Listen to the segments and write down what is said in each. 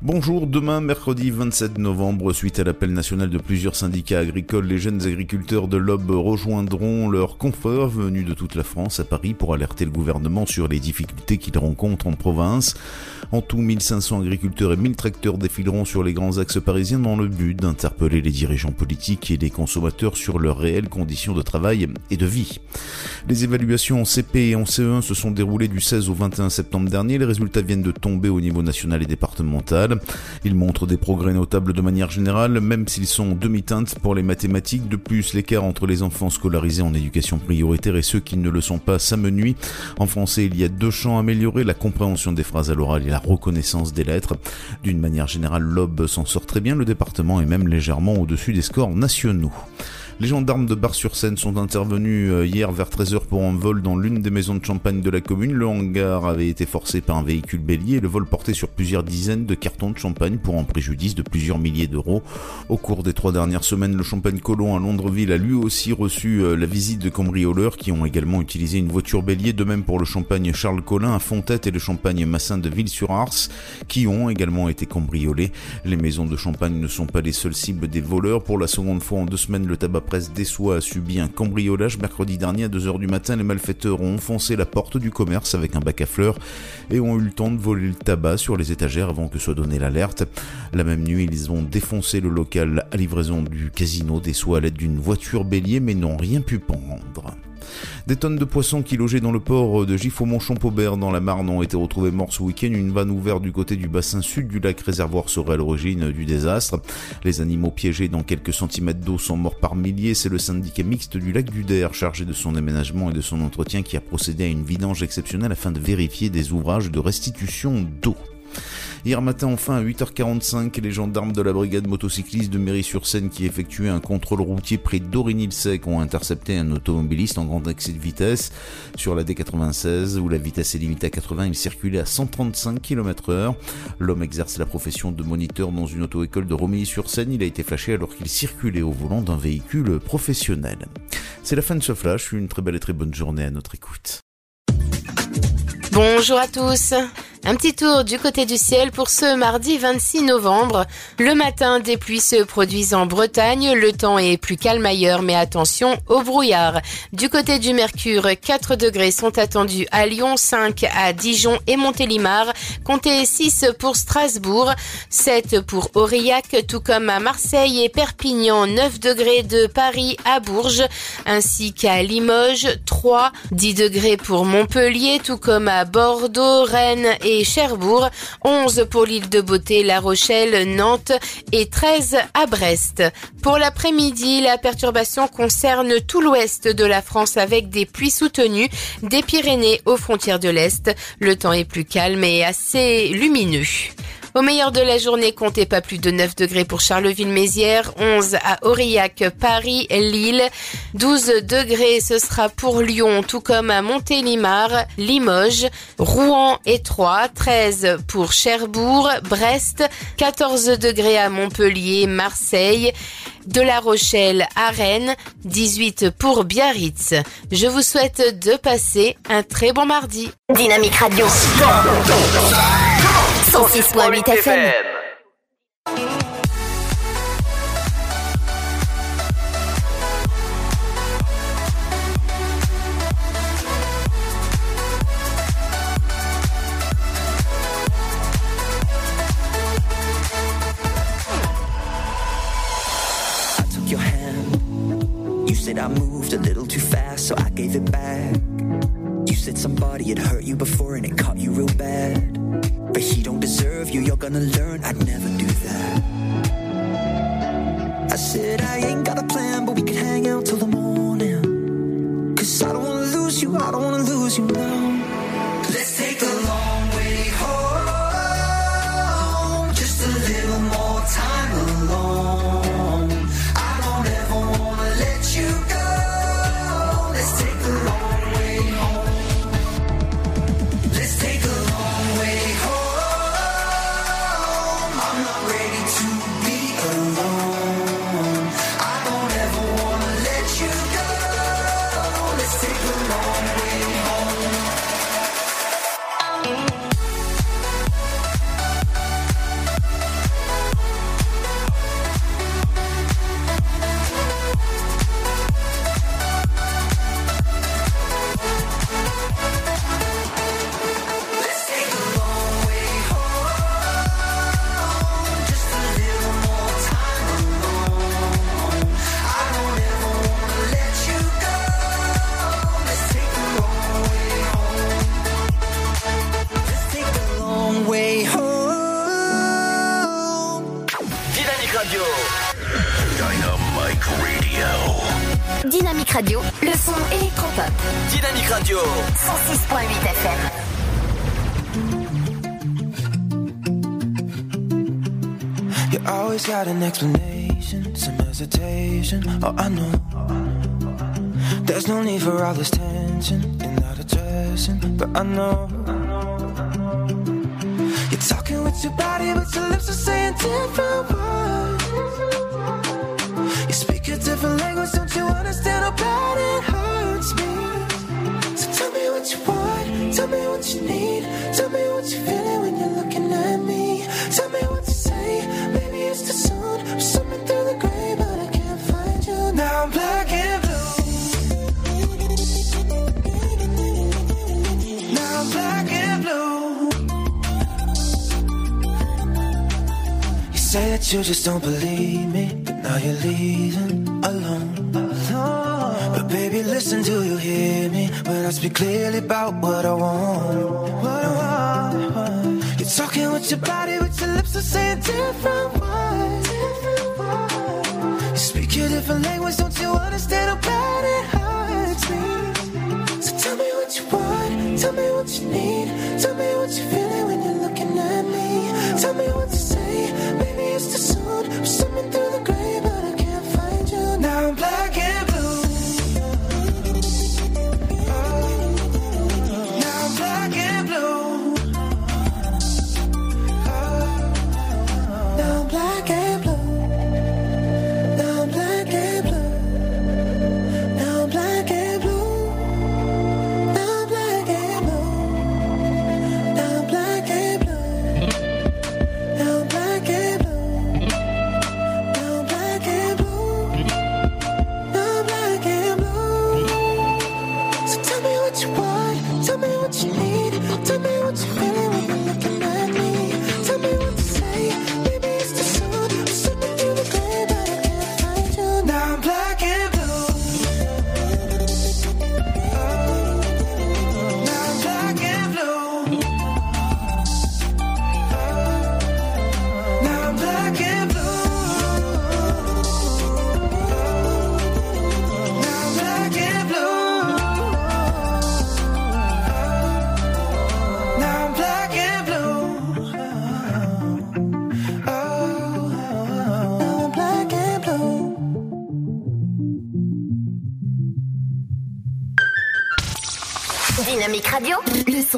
Bonjour, demain mercredi 27 novembre, suite à l'appel national de plusieurs syndicats agricoles, les jeunes agriculteurs de l'Aube rejoindront leurs confrères venus de toute la France à Paris pour alerter le gouvernement sur les difficultés qu'ils rencontrent en province. En tout, 1500 agriculteurs et 1000 tracteurs défileront sur les grands axes parisiens dans le but d'interpeller les dirigeants politiques et les consommateurs sur leurs réelles conditions de travail et de vie. Les évaluations en CP et en CE1 se sont déroulées du 16 au 21 septembre dernier. Les résultats viennent de tomber au niveau national et départemental. Ils montrent des progrès notables de manière générale, même s'ils sont en demi-teinte pour les mathématiques. De plus, l'écart entre les enfants scolarisés en éducation prioritaire et ceux qui ne le sont pas s'amenuit. En français, il y a deux champs améliorés, la compréhension des phrases à l'oral et la reconnaissance des lettres. D'une manière générale, l'Aube s'en sort très bien, le département est même légèrement au-dessus des scores nationaux. Les gendarmes de Bar-sur-Seine sont intervenus euh, hier vers 13h pour un vol dans l'une des maisons de champagne de la commune. Le hangar avait été forcé par un véhicule bélier le vol portait sur plusieurs dizaines de cartons de champagne pour un préjudice de plusieurs milliers d'euros. Au cours des trois dernières semaines, le champagne Colon à Londreville a lui aussi reçu euh, la visite de cambrioleurs qui ont également utilisé une voiture bélier, de même pour le champagne Charles Collin à Fontette et le champagne Massin de Ville-sur-Ars qui ont également été cambriolés. Les maisons de champagne ne sont pas les seules cibles des voleurs. Pour la seconde fois en deux semaines, le tabac presse Dessois a subi un cambriolage mercredi dernier à 2h du matin. Les malfaiteurs ont enfoncé la porte du commerce avec un bac à fleurs et ont eu le temps de voler le tabac sur les étagères avant que soit donnée l'alerte. La même nuit, ils ont défoncé le local à livraison du casino Dessois à l'aide d'une voiture bélier mais n'ont rien pu prendre. Des tonnes de poissons qui logeaient dans le port de Giffaumont-Champaubert dans la Marne ont été retrouvés morts ce week-end. Une vanne ouverte du côté du bassin sud du lac réservoir serait à l'origine du désastre. Les animaux piégés dans quelques centimètres d'eau sont morts par milliers. C'est le syndicat mixte du lac du Der, chargé de son aménagement et de son entretien, qui a procédé à une vidange exceptionnelle afin de vérifier des ouvrages de restitution d'eau. Hier matin, enfin, à 8h45, les gendarmes de la brigade motocycliste de Mairie-sur-Seine qui effectuaient un contrôle routier près d'Origny-le-Sec ont intercepté un automobiliste en grand excès de vitesse sur la D96 où la vitesse est limitée à 80. Il circulait à 135 km heure. L'homme exerce la profession de moniteur dans une auto-école de Romilly-sur-Seine. Il a été flashé alors qu'il circulait au volant d'un véhicule professionnel. C'est la fin de ce flash. Une très belle et très bonne journée à notre écoute. Bonjour à tous. Un petit tour du côté du ciel pour ce mardi 26 novembre. Le matin, des pluies se produisent en Bretagne. Le temps est plus calme ailleurs, mais attention au brouillard. Du côté du Mercure, 4 degrés sont attendus à Lyon, 5 à Dijon et Montélimar. Comptez 6 pour Strasbourg, 7 pour Aurillac, tout comme à Marseille et Perpignan, 9 degrés de Paris à Bourges, ainsi qu'à Limoges, 3, 10 degrés pour Montpellier, tout comme à Bordeaux, Rennes et Cherbourg, 11 pour l'île de Beauté, La Rochelle, Nantes et 13 à Brest. Pour l'après-midi, la perturbation concerne tout l'ouest de la France avec des pluies soutenues des Pyrénées aux frontières de l'Est. Le temps est plus calme et assez lumineux. Au meilleur de la journée, comptez pas plus de 9 degrés pour Charleville-Mézières, 11 à Aurillac, Paris, Lille, 12 degrés ce sera pour Lyon, tout comme à Montélimar, Limoges, Rouen et Troyes, 13 pour Cherbourg, Brest, 14 degrés à Montpellier, Marseille, de La Rochelle à Rennes, 18 pour Biarritz. Je vous souhaite de passer un très bon mardi. Dynamique Radio. 106.8 FM. I took your hand. You said I moved a little too fast, so I gave it back. Somebody had hurt you before and it caught you real bad. But he don't deserve you, you're gonna learn I'd never do that. I said I ain't got a plan, but we could hang out till the morning. Cause I don't wanna lose you, I don't wanna lose you now. Radio, le son électropop. Dynamique Radio. 106.8 FM. You always got an explanation, some hesitation. Oh, I know. There's no need for all this tension and not addressing, but I know. You're talking with your body, but your lips are saying different words. Different language, don't you understand how bad it hurts me? So tell me what you want, tell me what you need, tell me what you're feeling when you're looking at me. Tell me what to say, maybe it's too soon. I'm swimming through the gray, but I can't find you. Now I'm black and blue. Now I'm black and blue. You say that you just don't believe me, now you're leaving alone. alone. But baby, listen, do you hear me when I speak clearly about what I want? What I want. You're talking with your body, but your lips are saying different words. You speak your different language, don't you understand how bad it hurts me? So tell me what you want, tell me what you need, tell me what you're feeling when you're looking at me. Tell me what to say, maybe it's too soon. I'm swimming through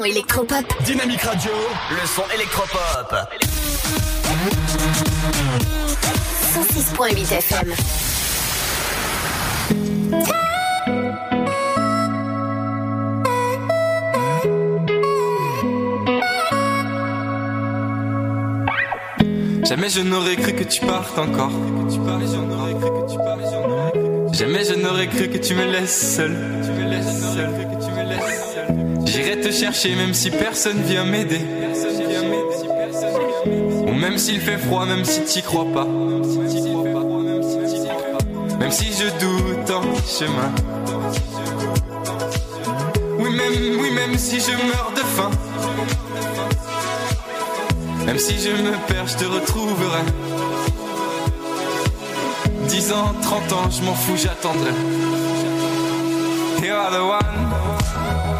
son électropop. Dynamique Radio. Le son électropop. 106.8 FM. Jamais je n'aurais cru que tu partes encore. Jamais je n'aurais cru que tu me laisses seul. J'irai te chercher même si personne vient m'aider. Ou même s'il fait froid, même si t'y crois pas. Même si je doute en chemin. Oui, même, oui, même si je meurs de faim. Même si je me perds, je te retrouverai. 10 ans, 30 ans, je m'en fous, j'attendrai. Oh, are the one.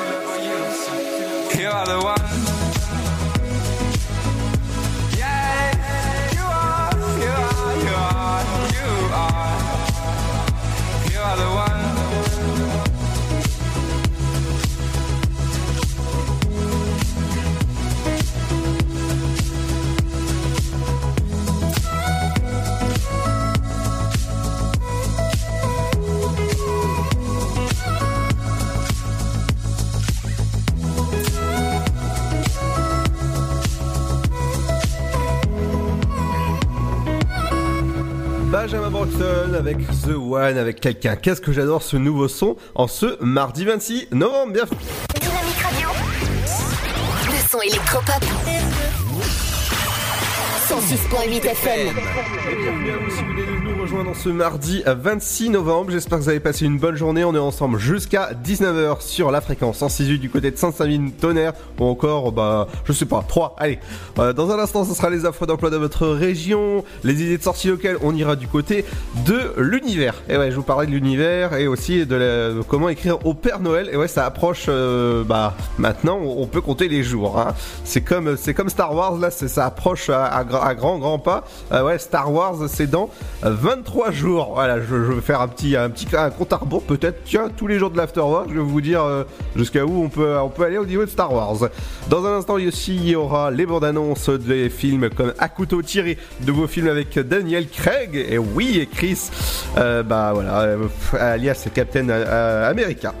Broxton avec The One, avec quelqu'un. Qu'est-ce que j'adore ce nouveau son en ce mardi 26 novembre. Bienvenue. Dynamique Radio. Le son électropop. 106.8 FM. Bienvenue à vous si vous nous rejoindre ce mardi 26 novembre. J'espère que vous avez passé une bonne journée. On est ensemble jusqu'à 19h sur la fréquence 168 du côté de Saint-Savine, Tonnerre ou encore, bah, je sais pas, 3. Allez, Euh, dans un instant, ce sera les offres d'emploi de votre région, les idées de sortie locales. On ira du côté de l'univers. Et ouais, je vous parlais de l'univers et aussi de, comment écrire au Père Noël. Et ouais, ça approche, euh, bah, maintenant, on peut compter les jours. Hein. C'est comme, c'est comme Star Wars, là, ça approche à, à à grand, grand pas. Euh, ouais, Star Wars, c'est dans 23 jours. Voilà, je, vais faire un petit, un petit un compte à rebours, peut-être, tiens, tous les jours de l'Afterwork, je vais vous dire euh, jusqu'à où on peut, on peut aller au niveau de Star Wars. Dans un instant, aussi, il y aura les bandes annonces des films comme À couteau tiré, de vos films avec Daniel Craig, et oui, et Chris, euh, bah voilà, euh, alias Captain America.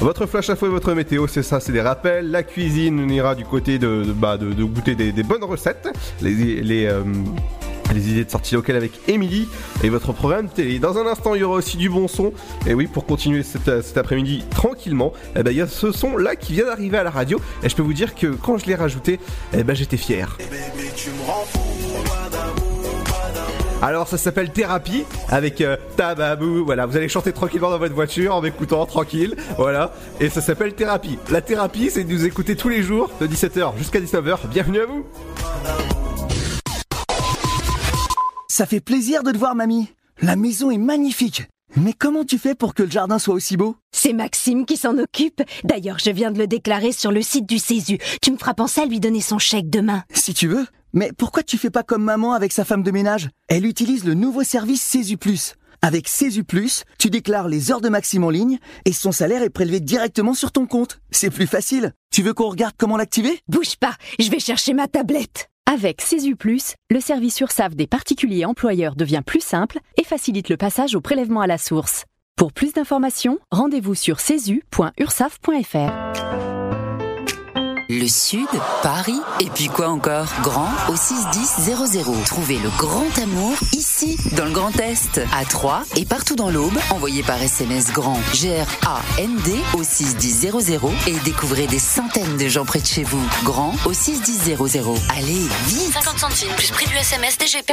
Votre flash info et votre météo, c'est ça, c'est des rappels. La cuisine, on ira du côté de, bah, de, goûter des, bonnes recettes. Les, les, les idées de sortie locale avec Émilie et votre programme télé. Dans un instant, il y aura aussi du bon son. Et oui, pour continuer cet, cet après-midi tranquillement, eh ben, il y a ce son là qui vient d'arriver à la radio. Et je peux vous dire que quand je l'ai rajouté, eh ben, j'étais fier. Alors ça s'appelle Thérapie avec euh, Tababou. Voilà, vous allez chanter tranquillement dans votre voiture en m'écoutant tranquille. Voilà, et ça s'appelle Thérapie. La thérapie, c'est de nous écouter tous les jours de 17h jusqu'à 19h. Bienvenue à vous. Ça fait plaisir de te voir, mamie. La maison est magnifique. Mais comment tu fais pour que le jardin soit aussi beau? C'est Maxime qui s'en occupe. D'ailleurs, je viens de le déclarer sur le site du Césu. Tu me feras penser à lui donner son chèque demain. Si tu veux. Mais pourquoi tu fais pas comme maman avec sa femme de ménage? Elle utilise le nouveau service Césu Plus. Avec Césu Plus, tu déclares les heures de Maxime en ligne et son salaire est prélevé directement sur ton compte. C'est plus facile. Tu veux qu'on regarde comment l'activer? Bouge pas, je vais chercher ma tablette. Avec Plus, le service URSAF des particuliers employeurs devient plus simple et facilite le passage au prélèvement à la source. Pour plus d'informations, rendez-vous sur cesu.ursaf.fr. Le Sud, Paris, et puis quoi encore? Grand au 61000. Trouvez le grand amour ici, dans le Grand Est, à Troyes et partout dans l'Aube. Envoyez par SMS grand G-R-A-N-D au 61000 et découvrez des centaines de gens près de chez vous. Grand au 61000. Allez, vite 50 centimes plus prix du SMS DGP.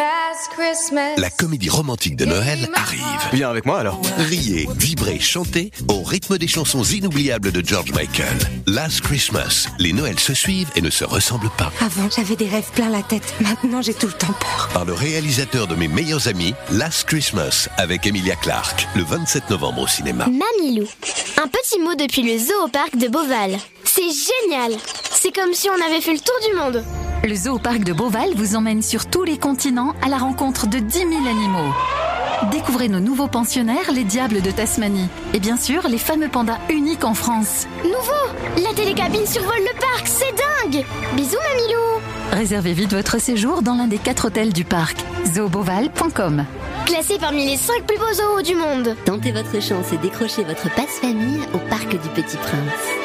La comédie romantique de Noël arrive. Viens avec moi alors. Riez, vibrez, chantez au rythme des chansons inoubliables de George Michael. Last Christmas. Les Noëls se suivent et ne se ressemblent pas. Avant, j'avais des rêves plein la tête. Maintenant, j'ai tout le temps peur. Par le réalisateur de mes meilleurs amis, Last Christmas, avec Emilia Clarke, le 27 novembre au cinéma. Mamilou. Un petit mot depuis le zoo au parc de Beauval. C'est génial. C'est comme si on avait fait le tour du monde. Le zoo parc de Beauval vous emmène sur tous les continents à la rencontre de 10 000 animaux. Découvrez nos nouveaux pensionnaires, les diables de Tasmanie. Et bien sûr, les fameux pandas uniques en France. Nouveau La télécabine survole le parc, c'est dingue Bisous Mamilou Réservez vite votre séjour dans l'un des quatre hôtels du parc. zooboval.com Classé parmi les 5 plus beaux zoos du monde. Tentez votre chance et décrochez votre passe-famille au Parc du Petit Prince.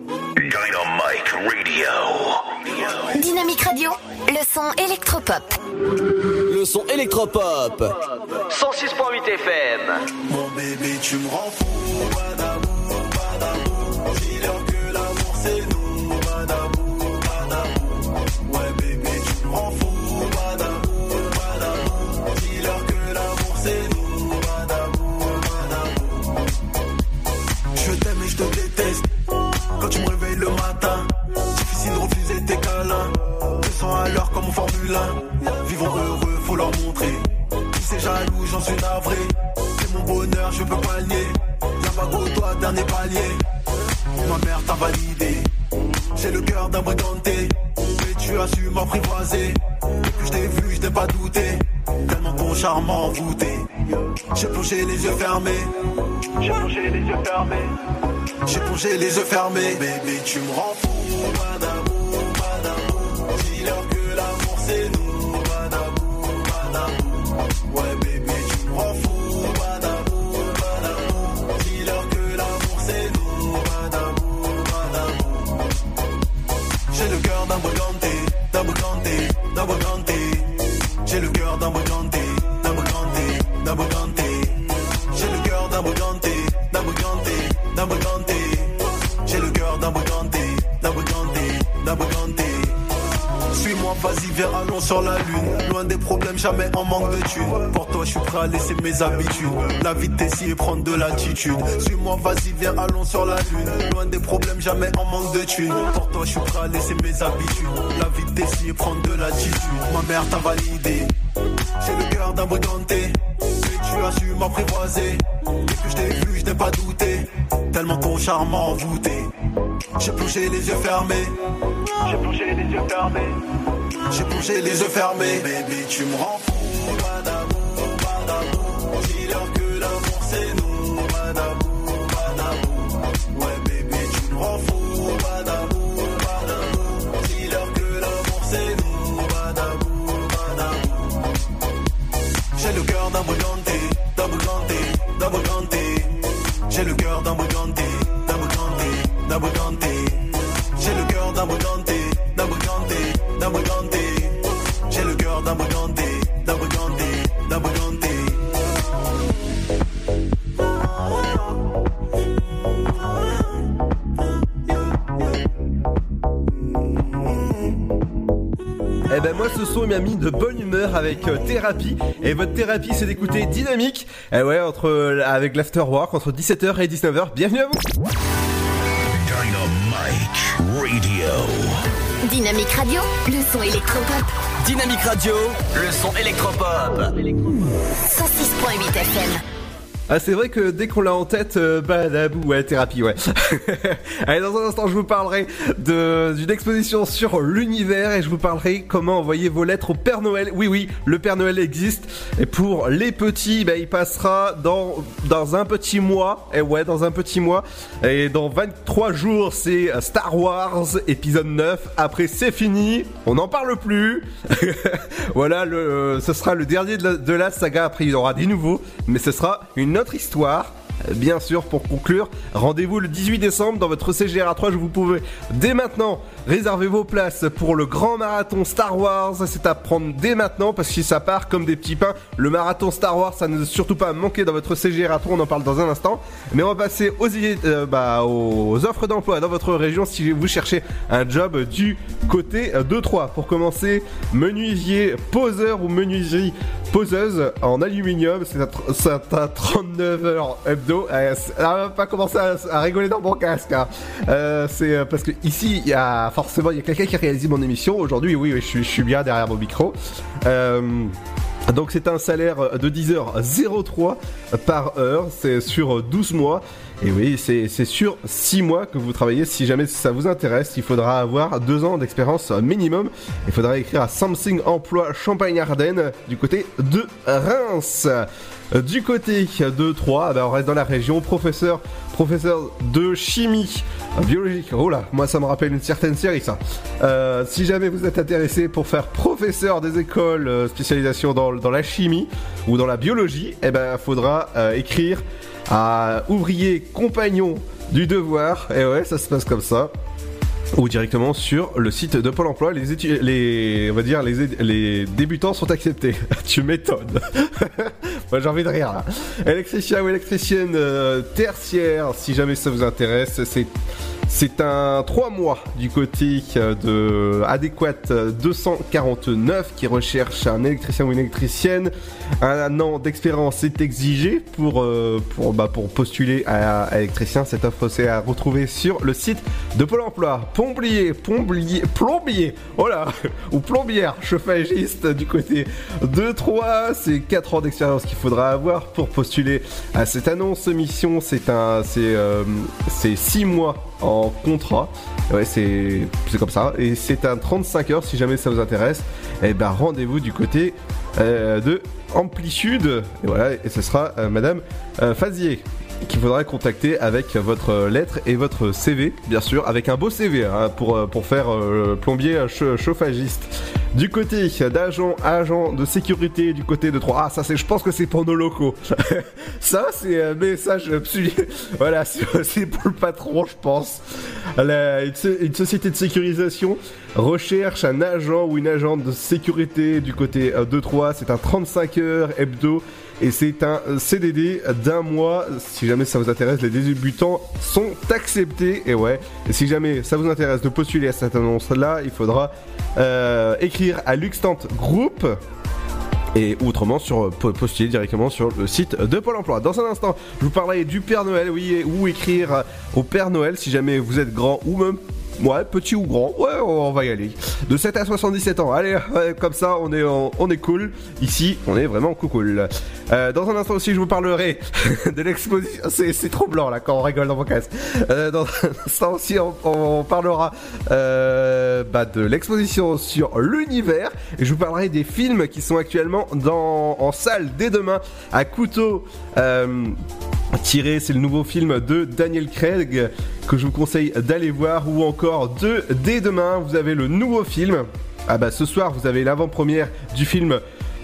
Dynamite Radio. Dynamique Radio, le son électropop. Le son électropop. 106.8 FM. Mon bébé, tu me rends fou, badabou, badabou. Dis-leur que l'amour c'est nous, badabou, badabou. Ouais, bébé, tu me rends fou, badabou, badabou. Dis-leur que l'amour c'est nous, badabou, badabou. Je t'aime et je te déteste. Quand tu me difficile de refuser tes câlins. 200 à l'heure comme en Formule 1. Vivons heureux, faut leur montrer. Si c'est jaloux, j'en suis navré. C'est mon bonheur, je peux pas nier. Viens pas toi, dernier palier. Ma mère t'a validé. J'ai le cœur d'un briganté. Mais tu as su m'apprivoiser. Depuis que je t'ai vu, je t'ai pas douté. Tellement ton charme m'a envoûté. J'ai plongé les yeux fermés. J'ai plongé les yeux fermés. J'ai plongé les yeux fermés. Bébé, tu me rends fou. Que vas-y, viens, allons sur la lune. Loin des problèmes, jamais en manque de thunes. Pour toi, je suis prêt à laisser mes habitudes. La vitesse et prendre de l'attitude. Suis-moi, vas-y, viens, allons sur la lune. Loin des problèmes, jamais en manque de thunes. Pour toi, je suis prêt à laisser mes habitudes. La vitesse et prendre de l'attitude. Ma mère t'a validé. J'ai le cœur d'un briganté. Mais tu as su m'apprivoiser. Dès que je t'ai vu, je n'ai pas douté. Tellement ton charme m'a envoûté. J'ai plongé les yeux fermés. J'ai plongé les yeux fermés. J'ai plongé les yeux fermés. Baby, tu me rends fou. Pas d'amour, pas d'amour. Dis-leur que l'amour c'est nous. Pas d'amour, pas d'amour. Ouais, baby, tu me rends fou. Pas d'amour, pas d'amour. Dis-leur que l'amour c'est nous. Pas d'amour, pas d'amour. J'ai le cœur d'un Bugatti, d'un Bugatti, d'un Bugatti. J'ai le cœur d'un Bugatti, d'un Bugatti, d'un Bugatti. Avec euh, thérapie et votre thérapie c'est d'écouter dynamique eh ouais entre euh, avec l'afterwork entre 17h et 19h bienvenue à vous Dynamite Radio. Dynamique Radio, le son électropop. Dynamique Radio, le son électropop. 106.8 FM. Ah c'est vrai que dès qu'on l'a en tête, euh, badabou, ouais, thérapie, ouais. Allez, dans un instant, je vous parlerai d'une exposition sur l'univers et je vous parlerai comment envoyer vos lettres au Père Noël. Oui, oui, le Père Noël existe. Et pour les petits, bah, il passera dans, dans un petit mois. Et ouais, dans un petit mois. Et dans 23 jours, c'est Star Wars épisode 9. Après, c'est fini. On n'en parle plus. voilà, euh, ce sera le dernier de la, de la saga. Après, il y aura des nouveaux. Mais ce sera une autre histoire. Bien sûr, pour conclure, rendez-vous le 18 décembre dans votre CGR 3 Je vous pouvez dès maintenant réserver vos places pour le grand marathon Star Wars. C'est à prendre dès maintenant parce que ça part comme des petits pains. Le marathon Star Wars, ça ne surtout pas manquer dans votre CGR 3 On en parle dans un instant. Mais on va passer euh, bah, aux offres d'emploi dans votre région si vous cherchez un job du côté de 3. Pour commencer, menuisier poseur ou menuiserie poseuse en aluminium. C'est à, tr- c'est à 39 heures hebdo. Euh, on va pas commencer à, rigoler dans mon casque. hein. Euh, c'est euh, parce que ici, il y a forcément il y a quelqu'un qui réalise mon émission. Aujourd'hui, oui, je, suis- bien derrière mon micro. Donc c'est un salaire de 10h03 par heure, c'est sur 12 mois. Et oui, c'est sur 6 mois que vous travaillez. Si jamais ça vous intéresse, il faudra avoir 2 ans d'expérience minimum. Il faudra écrire à Something Emploi Champagne-Ardenne du côté de Reims. Du côté de Troyes, ben, on reste dans la région. Professeur, professeur de chimie biologique. Oh là, moi ça me rappelle une certaine série ça. Euh, si jamais vous êtes intéressé pour faire professeur des écoles euh, spécialisation dans, dans la chimie ou dans la biologie, eh ben faudra euh, écrire à ouvrier compagnon du devoir. Et ouais, ça se passe comme ça ou directement sur le site de Pôle Emploi. Les, les on va dire les, les débutants sont acceptés. tu m'étonnes. Moi j'ai envie de rire là. Ou électricienne euh, tertiaire, si jamais ça vous intéresse, c'est c'est un 3 mois du côté euh, de Adéquate euh, 249 qui recherche un électricien ou une électricienne. Un an d'expérience est exigé pour, euh, bah, postuler à, électricien. Cette offre c'est à retrouver sur le site de Pôle emploi. Plombier, plombier, plombier, oh là, ou plombière, chauffagiste du côté de 3. C'est 4 ans d'expérience qu'il faudra avoir pour postuler à cette annonce. Mission, c'est un, c'est, euh, c'est 6 mois en contrat. Ouais, c'est comme ça. Et c'est un 35 heures si jamais ça vous intéresse. Et ben rendez-vous du côté euh, de Amplitude. Et voilà, et ce sera euh, Madame euh, Fazier qu'il faudra contacter avec votre lettre et votre CV, bien sûr, avec un beau CV hein, pour, euh, pour faire euh, plombier cha- chauffagiste. Du côté d'agent, agent de sécurité du côté de 3. Ah, ça c'est, je pense que c'est pour nos locaux. ça c'est un message absolu. Voilà, c'est pour le patron, je pense. La- une société de sécurisation recherche un agent ou une agente de sécurité du côté euh, de 3. C'est un 35 heures hebdo. Et c'est un CDD d'un mois. Si jamais ça vous intéresse, les débutants sont acceptés. Et ouais, et si jamais ça vous intéresse de postuler à cette annonce-là, il faudra euh, écrire à Luxtant Group et autrement sur po- postuler directement sur le site de Pôle Emploi. Dans un instant, je vous parlerai du Père Noël, oui, où écrire au Père Noël si jamais vous êtes grand ou même Ouais, petit ou grand, ouais, on va y aller. De 7 à 77 ans, allez, comme ça, on est, on, est cool. Ici, on est vraiment cool. Euh, dans un instant aussi, je vous parlerai de l'exposition. C'est, trop blanc là quand on rigole dans vos casques. Euh, dans un instant aussi, on, parlera euh, bah, de l'exposition sur l'univers. Et je vous parlerai des films qui sont actuellement dans, en salle dès demain à couteau. Tiré, c'est le nouveau film de Daniel Craig que je vous conseille d'aller voir ou encore de dès demain. Vous avez le nouveau film. Ah bah ce soir vous avez l'avant-première du film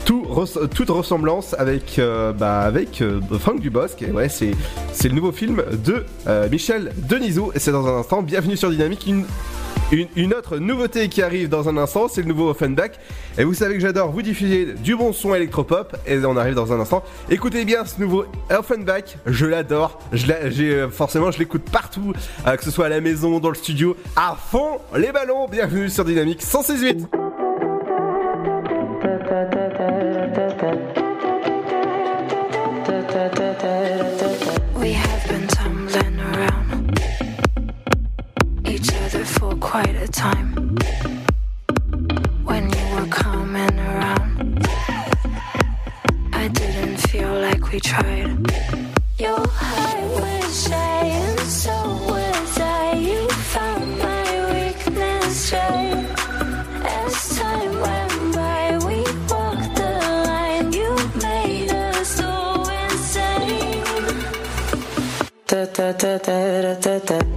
toute ressemblance avec euh, bah avec euh, Dubosc. Ouais c'est le nouveau film de euh, Michel Denisot. Et c'est dans un instant. Bienvenue sur Dynamique une, autre nouveauté qui arrive dans un instant, c'est le nouveau Offenbach. Et vous savez que j'adore vous diffuser du bon son électropop. Et on arrive dans un instant. Écoutez bien ce nouveau Offenbach, je l'adore. Je euh, forcément, je l'écoute partout, euh, que ce soit à la maison, dans le studio, à fond les ballons. Bienvenue sur Dynamique 168. Quite a time. When you were coming around, I didn't feel like we tried. Your heart was shy, and so was I. You found my weakness right. As time went by, we walked the line. You made us so insane. Da da da da da da da.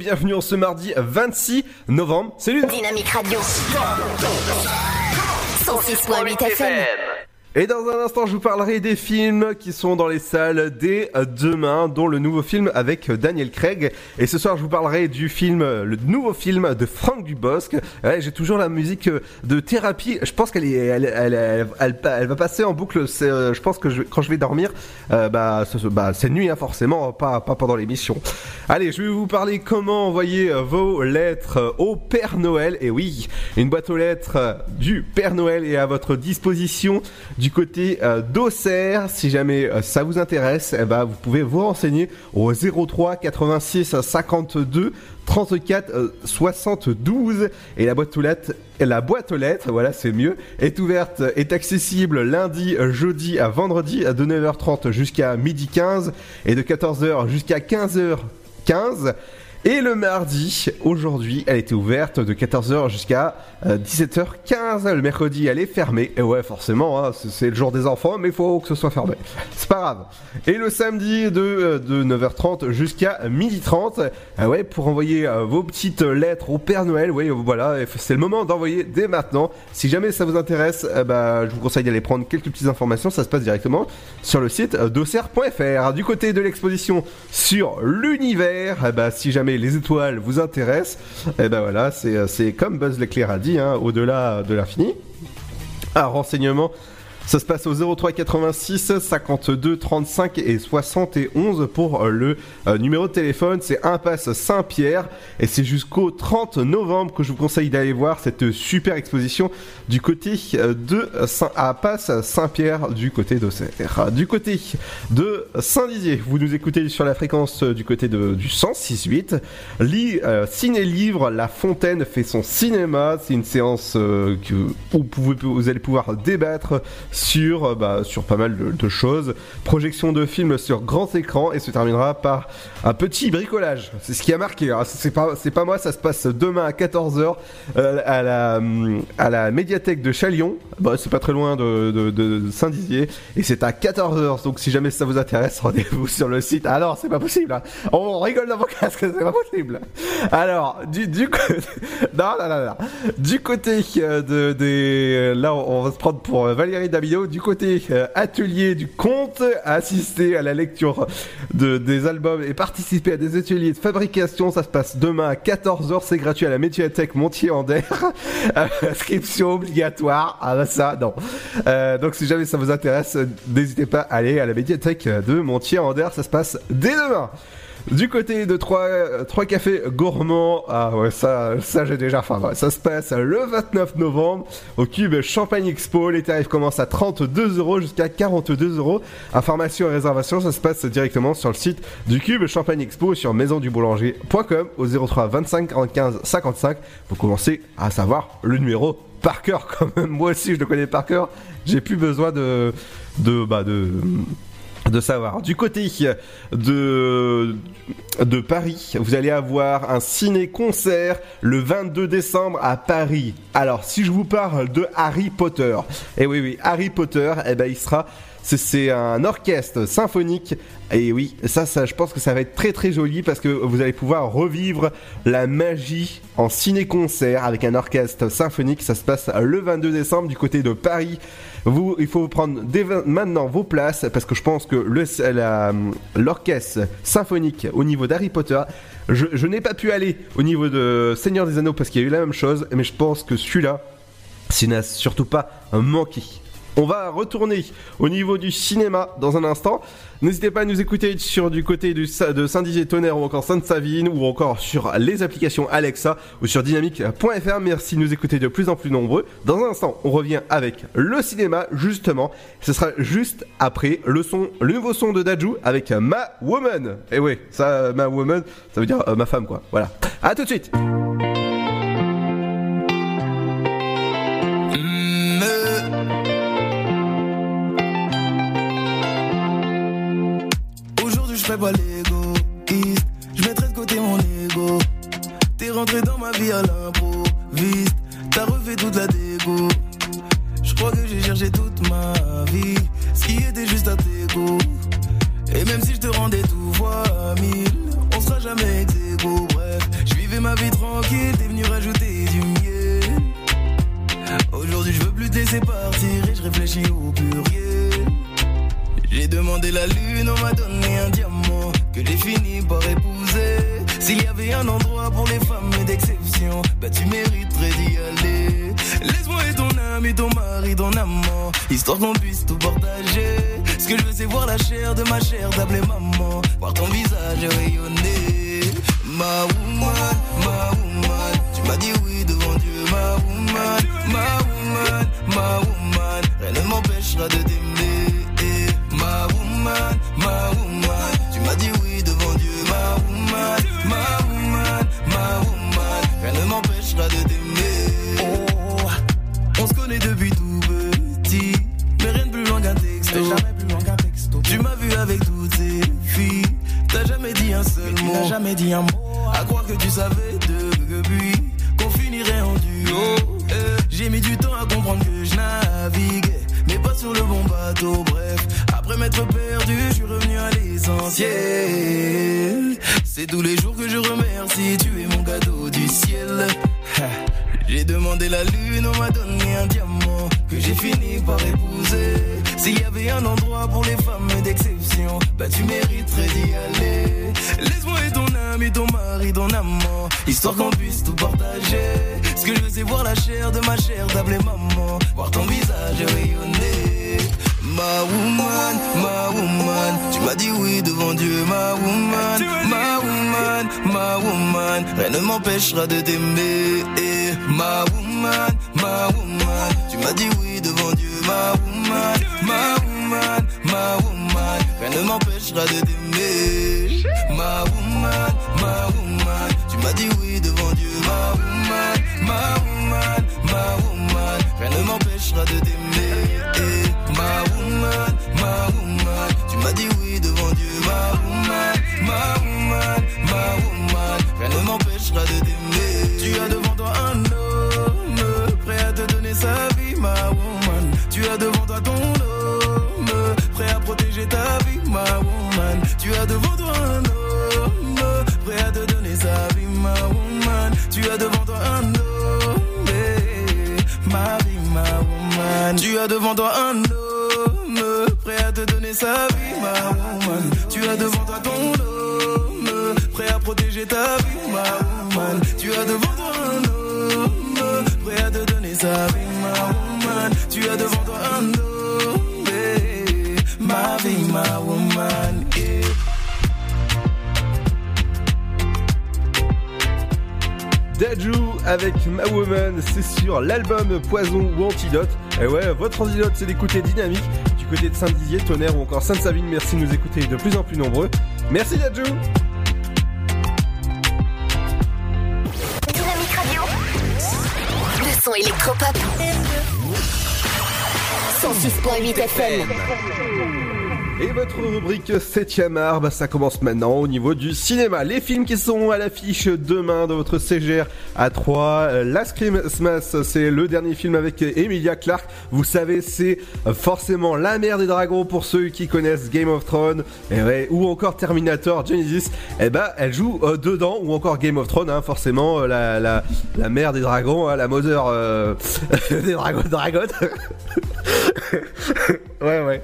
Bienvenue en ce mardi 26 novembre. Salut Dynamique Radio. 106.8 FM. Et dans un instant, je vous parlerai des films qui sont dans les salles dès demain, dont le nouveau film avec Daniel Craig. Et ce soir, je vous parlerai du film, le nouveau film de Franck Dubosc. Ouais, J'ai toujours la musique de thérapie. Je pense qu'elle est, elle, va passer en boucle. C'est, euh, Je pense que quand je vais dormir, euh, bah, ce- ce- bah, c'est nuit, hein, forcément, pas, pas pendant l'émission. Allez, je vais vous parler comment envoyer vos lettres au Père Noël. Et oui, une boîte aux lettres du Père Noël est à votre disposition du côté euh, d'Auxerre. Si jamais euh, ça vous intéresse, eh ben, vous pouvez vous renseigner au 03 86 52 34 euh, 72 et la boîte aux lettres la boîte aux lettres, voilà c'est mieux, est ouverte, est accessible lundi, euh, jeudi à vendredi de 9h30 jusqu'à midi 15 et de 14h jusqu'à 15h15. Et le mardi, aujourd'hui, elle était ouverte de 14h jusqu'à euh, 17h15. Le mercredi, elle est fermée. Et ouais, forcément, hein, c'est- le jour des enfants, mais il faut que ce soit fermé. C'est pas grave. Et le samedi, de, euh, de 9h30 jusqu'à 12h30, euh, ouais, pour envoyer euh, vos petites lettres au Père Noël, ouais, voilà, c'est le moment d'envoyer dès maintenant. Si jamais ça vous intéresse, euh, bah, je vous conseille d'aller prendre quelques petites informations. Ça se passe directement sur le site euh, d'auxerre.fr. Du côté de l'exposition sur l'univers, bah, si jamais les étoiles vous intéressent, et ben voilà, c'est euh, c'est comme Buzz l'éclair a dit, hein, au-delà de l'infini. Un renseignement. Ça se passe au 03 86 52 35 et 71 pour euh, le euh, numéro de téléphone. C'est Impasse Saint-Pierre et c'est jusqu'au 30 novembre que je vous conseille d'aller voir cette super exposition du côté euh, de Saint Impasse Saint-Pierre du côté d'Auxerre. Du côté de Saint-Dizier, vous nous écoutez sur la fréquence du côté de, du 106.8. Li, euh, Ciné-Livre, La Fontaine fait son cinéma. C'est une séance où vous allez pouvoir débattre sur, euh, bah, sur pas mal de, choses. Projection de films sur grand écran et se terminera par un petit bricolage. C'est ce qui a marqué. hein. C'est pas, c'est pas moi, ça se passe demain à 14h à, la, à la médiathèque de Chalion. Bah, c'est pas très loin de, de- Saint-Dizier. Et c'est à 14h. Donc si jamais ça vous intéresse, rendez-vous sur le site. Ah non, c'est pas possible. hein. On rigole dans vos casques, c'est pas possible. Alors, du, du côté... Non, non, non, non. Du côté euh, de, des... Là, on va se prendre pour euh, Damido. Du côté euh, atelier du conte, assister à la lecture de, des albums et participer à des ateliers de fabrication. Ça se passe demain à 14h. C'est gratuit à la médiathèque Montier-Ander. Inscription obligatoire. Ah bah ça, non. Euh, donc si jamais ça vous intéresse, n'hésitez pas à aller à la médiathèque de Montier-Ander. Ça se passe dès demain. Du côté de trois, euh, trois cafés gourmands, ah ouais, ça, ça j'ai déjà. Ça se passe le 29 novembre au Cube Champagne Expo. Les tarifs commencent à 32 euros jusqu'à 42 euros. Information et réservation, ça se passe directement sur le site du Cube Champagne Expo sur maisonduboulanger.com au 03 25 45 55. Vous commencez à savoir le numéro par cœur quand même. Moi aussi, je le connais par cœur. J'ai plus besoin de, de, bah, de, de savoir. Du côté de, de Paris, vous allez avoir un ciné-concert le 22 décembre à Paris. Alors, si je vous parle de Harry Potter, et oui, oui, Harry Potter, eh ben, il sera C'est un orchestre symphonique. Et oui, ça, ça, je pense que ça va être très très joli parce que vous allez pouvoir revivre la magie en ciné-concert avec un orchestre symphonique. Ça se passe le 22 décembre du côté de Paris. Vous, il faut prendre maintenant vos places parce que je pense que l'orchestre symphonique au niveau d'Harry Potter, je, je n'ai pas pu aller au niveau de Seigneur des Anneaux parce qu'il y a eu la même chose, mais je pense que celui-là, s'il n'a surtout pas manqué. On va retourner au niveau du cinéma dans un instant. N'hésitez pas à nous écouter sur du côté de Saint-Dizier-Tonnerre ou encore Sainte-Savine ou encore sur les applications Alexa ou sur dynamique.fr. Merci de nous écouter de plus en plus nombreux. Dans un instant, on revient avec le cinéma justement. Ce sera juste après le son, le nouveau son de Daju avec Ma Woman. Et oui, ça, Ma Woman, ça veut dire euh, ma femme quoi. Voilà. À tout de suite. Fais pas l'égoïste Je mettrai de côté mon ego. T'es rentré dans ma vie à l'improviste. T'as refait toute la dégo. Je crois que j'ai cherché toute ma vie. Ce qui était juste à tes goûts Et même si je te rendais tout fois mille On sera jamais ex aequo. Bref, je vivais ma vie tranquille T'es venu rajouter du miel. Aujourd'hui je veux plus te laisser partir Et je réfléchis au pluriel j'ai demandé la lune, on m'a donné un diamant que j'ai fini par épouser. S'il y avait un endroit pour les femmes d'exception, bah tu mériterais d'y aller. Laisse-moi être ton ami, ton mari, ton amant, histoire qu'on puisse tout partager. Ce que je veux, c'est voir la chair de ma chair, t'appeler maman, voir ton visage rayonner. Ma woman, ma woman, tu m'as dit oui devant Dieu, ma woman, ma woman, ma woman, rien ne m'empêchera de t'aimer. Ma woman, ma woman, tu m'as dit oui devant Dieu, ma woman, ma woman, ma woman, rien ne m'empêchera de t'aimer. Oh, on se connaît depuis tout petit, mais rien de plus loin qu'un texto. Jamais plus loin qu'un texto. Tu m'as vu avec toutes ces filles, t'as jamais dit un seul mot. T'as jamais dit un mot. À croire que tu savais depuis qu'on finirait en duo. Eh, J'ai mis du temps à comprendre que je naviguais, mais pas sur le bon bateau. Bref, m'être perdu, je suis revenu à l'essentiel. C'est tous les jours que je remercie, tu es mon cadeau du ciel. J'ai demandé la lune, on m'a donné un diamant que j'ai fini par épouser. S'il y avait un endroit pour les femmes d'exception, bah tu mériterais d'y aller. Laisse-moi être ton ami, ton mari, ton amant, histoire qu'on puisse tout partager. Ce que je veux, c'est voir la chair de ma chair, t'appeler maman, voir ton visage rayonner. Ma woman, ma woman, tu m'as dit oui devant Dieu, ma woman, ma woman, ma woman, rien ne m'empêchera de t'aimer. Ma woman, ma woman, tu m'as dit oui devant Dieu, ma woman, ma woman, ma woman, rien ne m'empêchera de t'aimer. Ma woman, ma woman, tu m'as dit oui devant Dieu, ma woman, ma woman, ma woman, rien ne m'empêchera de t'aimer. Ma woman, ma woman, tu m'as dit oui devant Dieu, ma woman, ma woman, ma woman, rien ne m'empêchera de t'aimer. Tu as devant toi un homme prêt à te donner sa vie, ma woman. Tu as devant toi ton homme prêt à protéger ta vie, ma woman. Tu as devant toi Tu as devant toi un homme prêt à te donner sa vie, ma woman. Tu as devant toi ton homme prêt à protéger ta vie, ma woman. Tu as devant toi un homme prêt à te donner sa vie, ma woman. Tu as devant toi un homme, ma vie, ma woman. eh. Avec Ma Woman, c'est sur l'album Poison ou Antidote. Et ouais, votre antidote, c'est d'écouter Dynamique du côté de Saint-Dizier, Tonnerre ou encore Sainte-Savine. Merci de nous écouter de plus en plus nombreux. Merci Daju Dynamique Radio. Le son électropop. 106.8 FM. Et votre rubrique 7ème art, bah, ça commence maintenant au niveau du cinéma. Les films qui sont à l'affiche demain de votre CGR à 3. Last Christmas, c'est le dernier film avec Emilia Clarke. Vous savez, c'est forcément la mère des dragons pour ceux qui connaissent Game of Thrones et ouais, ou encore Terminator Genesis. Et bah, elle joue euh, dedans ou encore Game of Thrones, hein, forcément euh, la, la, la mère des dragons, hein, la mother euh, des dragons, dragons. ouais, ouais.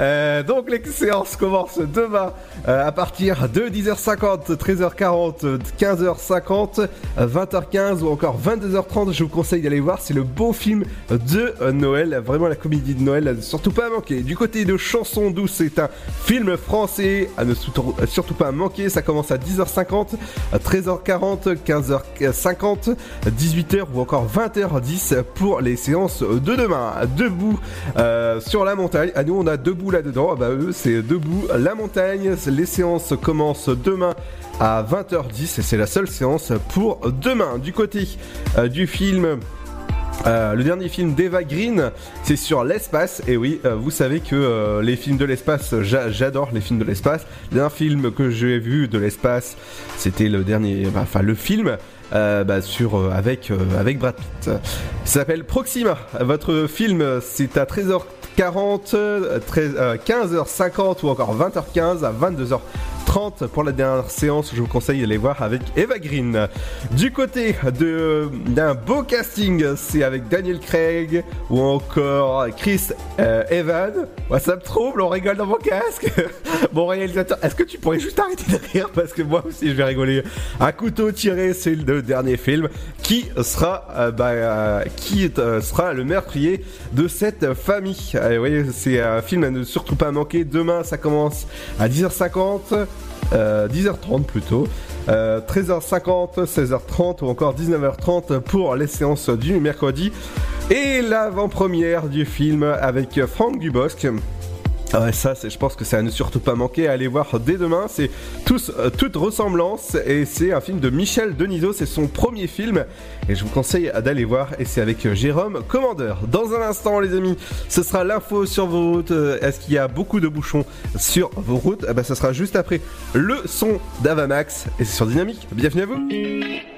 Euh, donc les séances commencent demain euh, à partir de 10h50, 13h40, 15h50, 20h15 ou encore 22h30. Je vous conseille d'aller voir. C'est le beau film de euh, Noël. Vraiment la comédie de Noël, surtout pas à manquer. Du côté de Chansons douces, c'est un film français à ne surtout pas manquer. Ça commence à 10h50, 13h40, 15h50, 18h ou encore 20h10 pour les séances de demain. Debout sur la montagne nous, on a debout là-dedans. Ah bah c'est debout la montagne. Les séances commencent demain à 20h10 et c'est la seule séance pour demain. Du côté euh, du film. Euh, le dernier film d'Eva Green, c'est sur l'espace. Et oui, euh, vous savez que les films de l'espace, j'adore les films de l'espace. L'un film que j'ai vu de l'espace, c'était le dernier, enfin le film. Bah, avec avec Brad Pitt. Ça s'appelle Proxima. Votre film, c'est à 13h 40, 15h50 ou encore 20h15 à 22h 30 pour la dernière séance, je vous conseille d'aller voir avec Eva Green. Du côté d'un beau casting, c'est avec Daniel Craig ou encore Chris euh, Evans. Ouais, ça me trouble, on rigole dans mon casque. bon réalisateur, est-ce que tu pourrais juste arrêter de rire? Parce que moi aussi je vais rigoler. Un couteau tiré, c'est le dernier film qui sera euh, bah, euh, qui euh, sera le meurtrier de cette famille? Vous voyez, c'est un film à ne surtout pas manquer. Demain, ça commence à 10h50. Euh, 10h30 plutôt, euh, 13h50, 16h30 ou encore 19h30 pour les séances du mercredi et l'avant-première du film avec Franck Dubosc. Ah ouais, ça, je pense que ça à ne surtout pas manquer à aller voir dès demain. C'est tous, euh, toute ressemblance et c'est un film de Michel Denisot. C'est son premier film et je vous conseille d'aller voir. Et c'est avec euh, Jérôme Commandeur. Dans un instant, les amis, ce sera l'info sur vos routes. Euh, Est-ce qu'il y a beaucoup de bouchons sur vos routes? Eh ben, ça sera juste après le son d'Avamax et c'est sur Dynamique. Bienvenue à vous.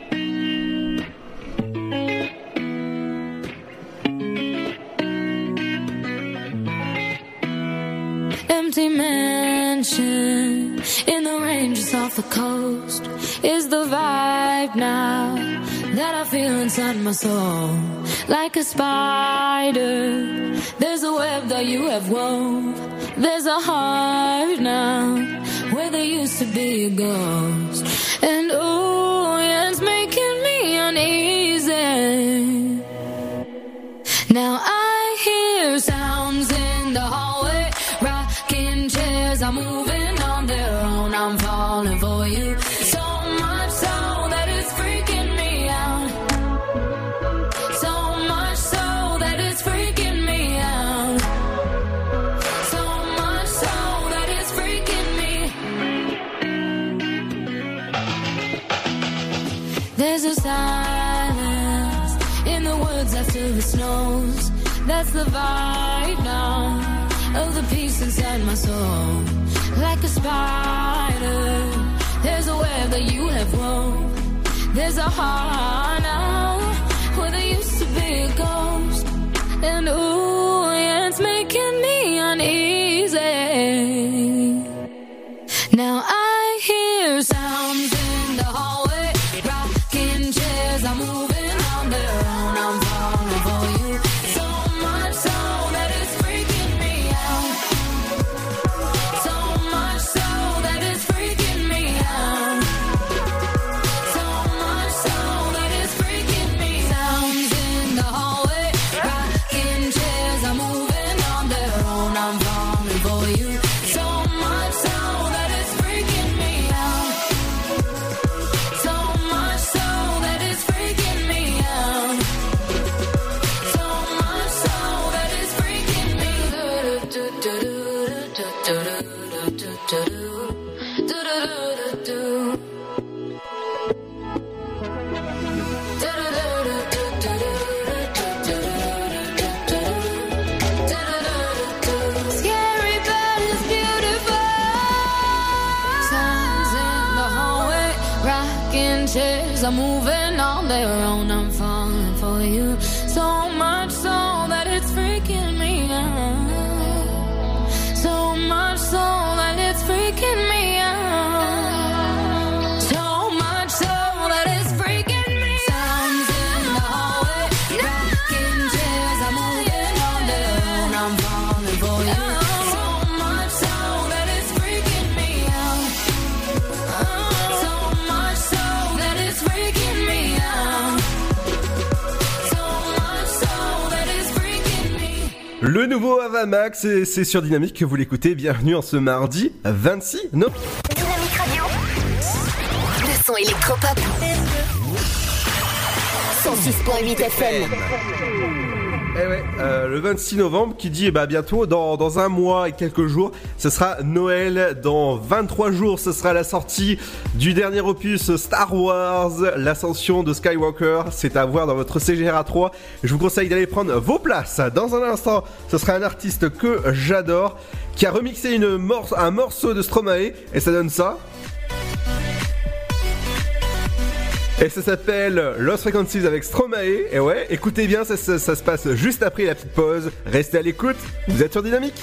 Empty mansion in the ranges off the coast is the vibe now that I feel inside my soul. Like a spider, there's a web that you have wove. There's a heart now where there used to be a ghost. And oh, yeah, it's making me uneasy. Now I hear sounds moving on their own. I'm falling for you so much so that it's freaking me out. So much so that it's freaking me out. So much so that it's freaking me. There's a silence in the woods after it snows. That's the vibe the peace inside my soul. Like a spider, there's a web that you have wove. There's a heart now where there used to be a ghost. And ooh, yeah, it's making me uneasy. Now I hear are moving on their own. I'm falling for you so much so that it's freaking me out. So much so Le nouveau Avamax, c'est sur Dynamique que vous l'écoutez. Bienvenue en ce mardi 26 novembre. Dynamique Radio. Le son électropop. 106.8 FM. Eh euh, le 26 novembre qui dit eh ben, bientôt, dans, un mois et quelques jours, ce sera Noël. Dans 23 jours, ce sera la sortie du dernier opus Star Wars, l'ascension de Skywalker. C'est à voir dans votre CGR 3. Je vous conseille d'aller prendre vos places. Dans un instant, ce sera un artiste que j'adore qui a remixé un morceau de Stromae et ça donne ça. Et ça s'appelle Lost Frequencies avec Stromae. Et ouais, écoutez bien, ça, ça- ça se passe juste après la petite pause. Restez à l'écoute, vous êtes sur Dynamique.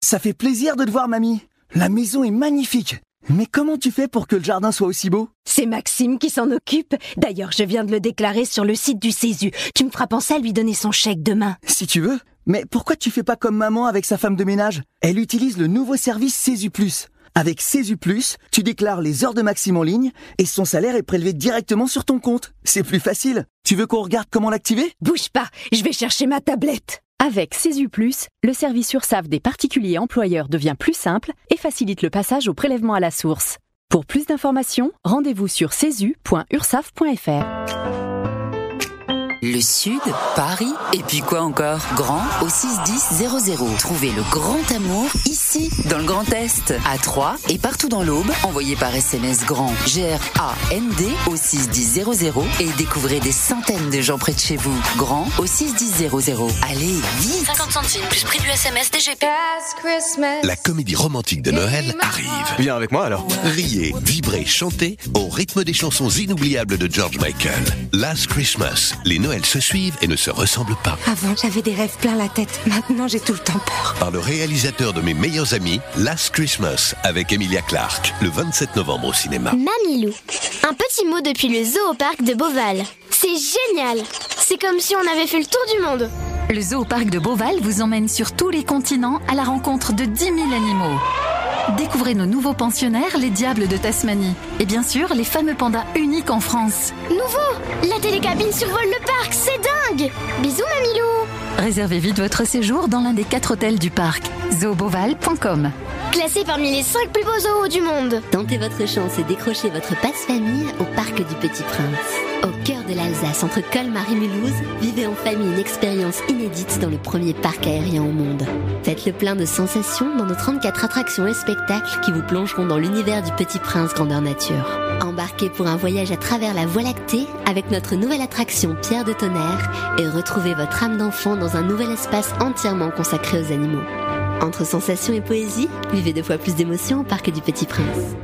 Ça fait plaisir de te voir, mamie. La maison est magnifique. Mais comment tu fais pour que le jardin soit aussi beau? C'est Maxime qui s'en occupe. D'ailleurs, je viens de le déclarer sur le site du Césu. Tu me feras penser à lui donner son chèque demain. Si tu veux. Mais pourquoi tu fais pas comme maman avec sa femme de ménage? Elle utilise le nouveau service Césu Plus. Avec Plus, tu déclares les heures de Maxime en ligne et son salaire est prélevé directement sur ton compte. C'est plus facile. Tu veux qu'on regarde comment l'activer? Bouge pas, je vais chercher ma tablette. Avec Plus, le service URSAF des particuliers employeurs devient plus simple et facilite le passage au prélèvement à la source. Pour plus d'informations, rendez-vous sur cesu.ursaf.fr. Le Sud, Paris, et puis quoi encore? Grand au 61000. Trouvez le grand amour ici, dans le Grand Est, à Troyes et partout dans l'Aube. Envoyez par SMS grand G-R-A-N-D au 61000 et découvrez des centaines de gens près de chez vous. Grand au 61000. Allez, vite 50 centimes plus prix du SMS DGP. La comédie romantique de Noël arrive. Viens avec moi alors. Riez, vibrez, chantez au rythme des chansons inoubliables de George Michael. Last Christmas, les Noëls se suivent et ne se ressemblent pas. Avant, j'avais des rêves plein la tête. Maintenant, j'ai tout le temps peur. Par le réalisateur de mes meilleurs amis, Last Christmas, avec Emilia Clarke, le 27 novembre au cinéma. Mamilou. Un petit mot depuis le zoo au parc de Beauval. C'est génial. C'est comme si on avait fait le tour du monde. Le zoo au parc de Beauval vous emmène sur tous les continents à la rencontre de 10 000 animaux. Découvrez nos nouveaux pensionnaires, les diables de Tasmanie. Et bien sûr, les fameux pandas uniques en France. Nouveau La télécabine survole le parc, c'est dingue Bisous Mamilou Réservez vite votre séjour dans l'un des quatre hôtels du parc. zooboval.com Classé parmi les 5 plus beaux zoos du monde. Tentez votre chance et décrochez votre passe-famille au Parc du Petit Prince. Au cœur de l'Alsace, entre Colmar et Mulhouse, vivez en famille une expérience inédite dans le premier parc aérien au monde. Faites le plein de sensations dans nos 34 attractions et spectacles qui vous plongeront dans l'univers du Petit Prince grandeur nature. Embarquez pour un voyage à travers la Voie lactée avec notre nouvelle attraction Pierre de Tonnerre et retrouvez votre âme d'enfant dans un nouvel espace entièrement consacré aux animaux. Entre sensations et poésie, vivez deux fois plus d'émotions au Parc du Petit Prince.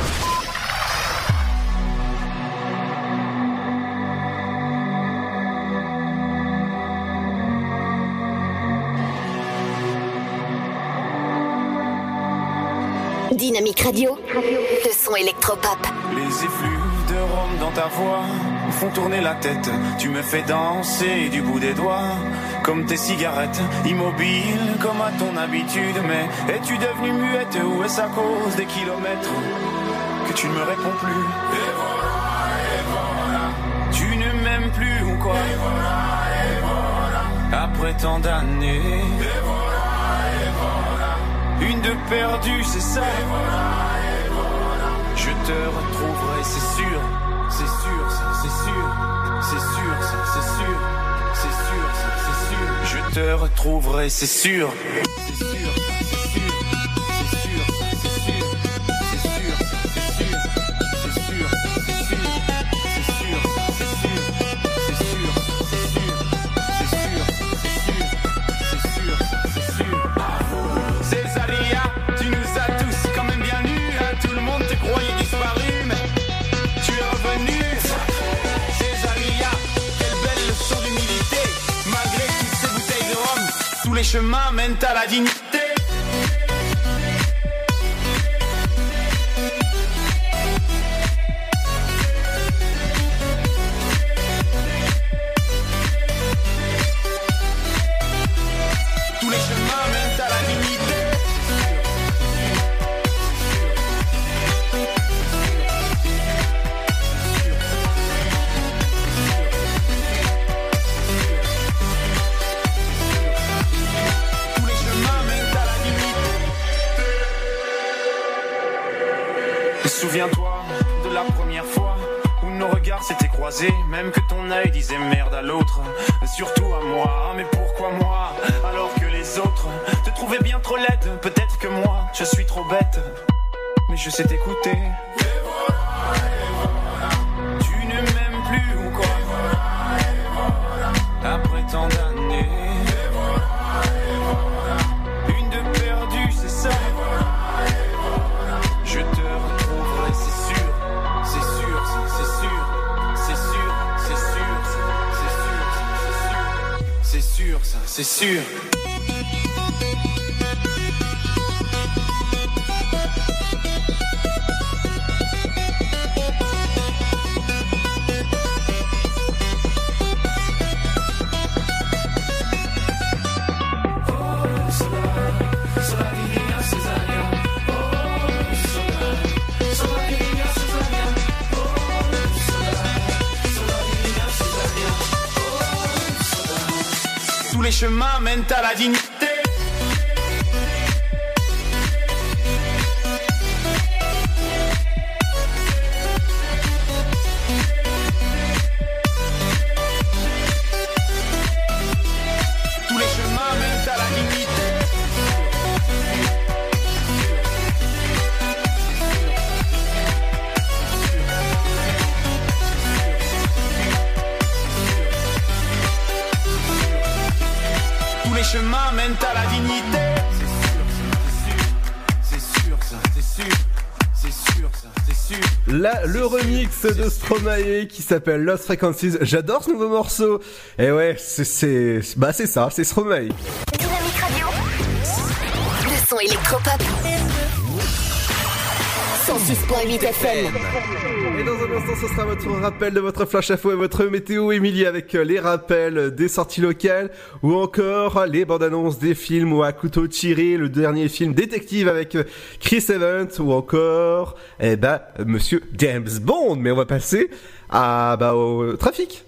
Dynamique Radio, le son électropop. Les effluves de Rome dans ta voix font tourner la tête. Tu me fais danser du bout des doigts, comme tes cigarettes, immobile comme à ton habitude. Mais es-tu devenue muette ou est-ce à cause des kilomètres que tu ne me réponds plus? Et voilà, et voilà. Tu ne m'aimes plus ou quoi? Et voilà. Après tant d'années. Une de perdue, c'est ça. Et voilà. Je te retrouverai, c'est sûr. C'est sûr, c'est sûr. C'est sûr, c'est sûr. C'est sûr, c'est sûr. Je te retrouverai, c'est sûr. C'est sûr, c'est sûr. Croyait disparu, mais tu es revenu. Césaria, quelle belle leçon d'humilité. Malgré toutes ces bouteilles de rhum, tous les chemins mènent à la dignité. Première fois où nos regards s'étaient croisés, même que ton œil disait merde à l'autre, surtout à moi. Mais pourquoi moi alors que les autres te trouvaient bien trop laide? Peut-être que moi je suis trop bête, mais je sais t'écouter. Tu ne m'aimes plus ou quoi? Après tant d'années. Sûr. i imagine. Le remix de Stromae qui s'appelle Lost Frequencies. J'adore ce nouveau morceau. Et ouais, c'est, bah c'est ça, c'est Stromae. Radio, le son électropop. 106.8 FM. Et dans un instant, ce sera votre rappel de votre flash info et votre météo, Émilie, avec euh, les rappels des sorties locales ou encore les bandes annonces des films ou à couteau tiré, le dernier film détective avec euh, Chris Evans ou encore, eh bah, monsieur James Bond. Mais on va passer à, bah, au trafic.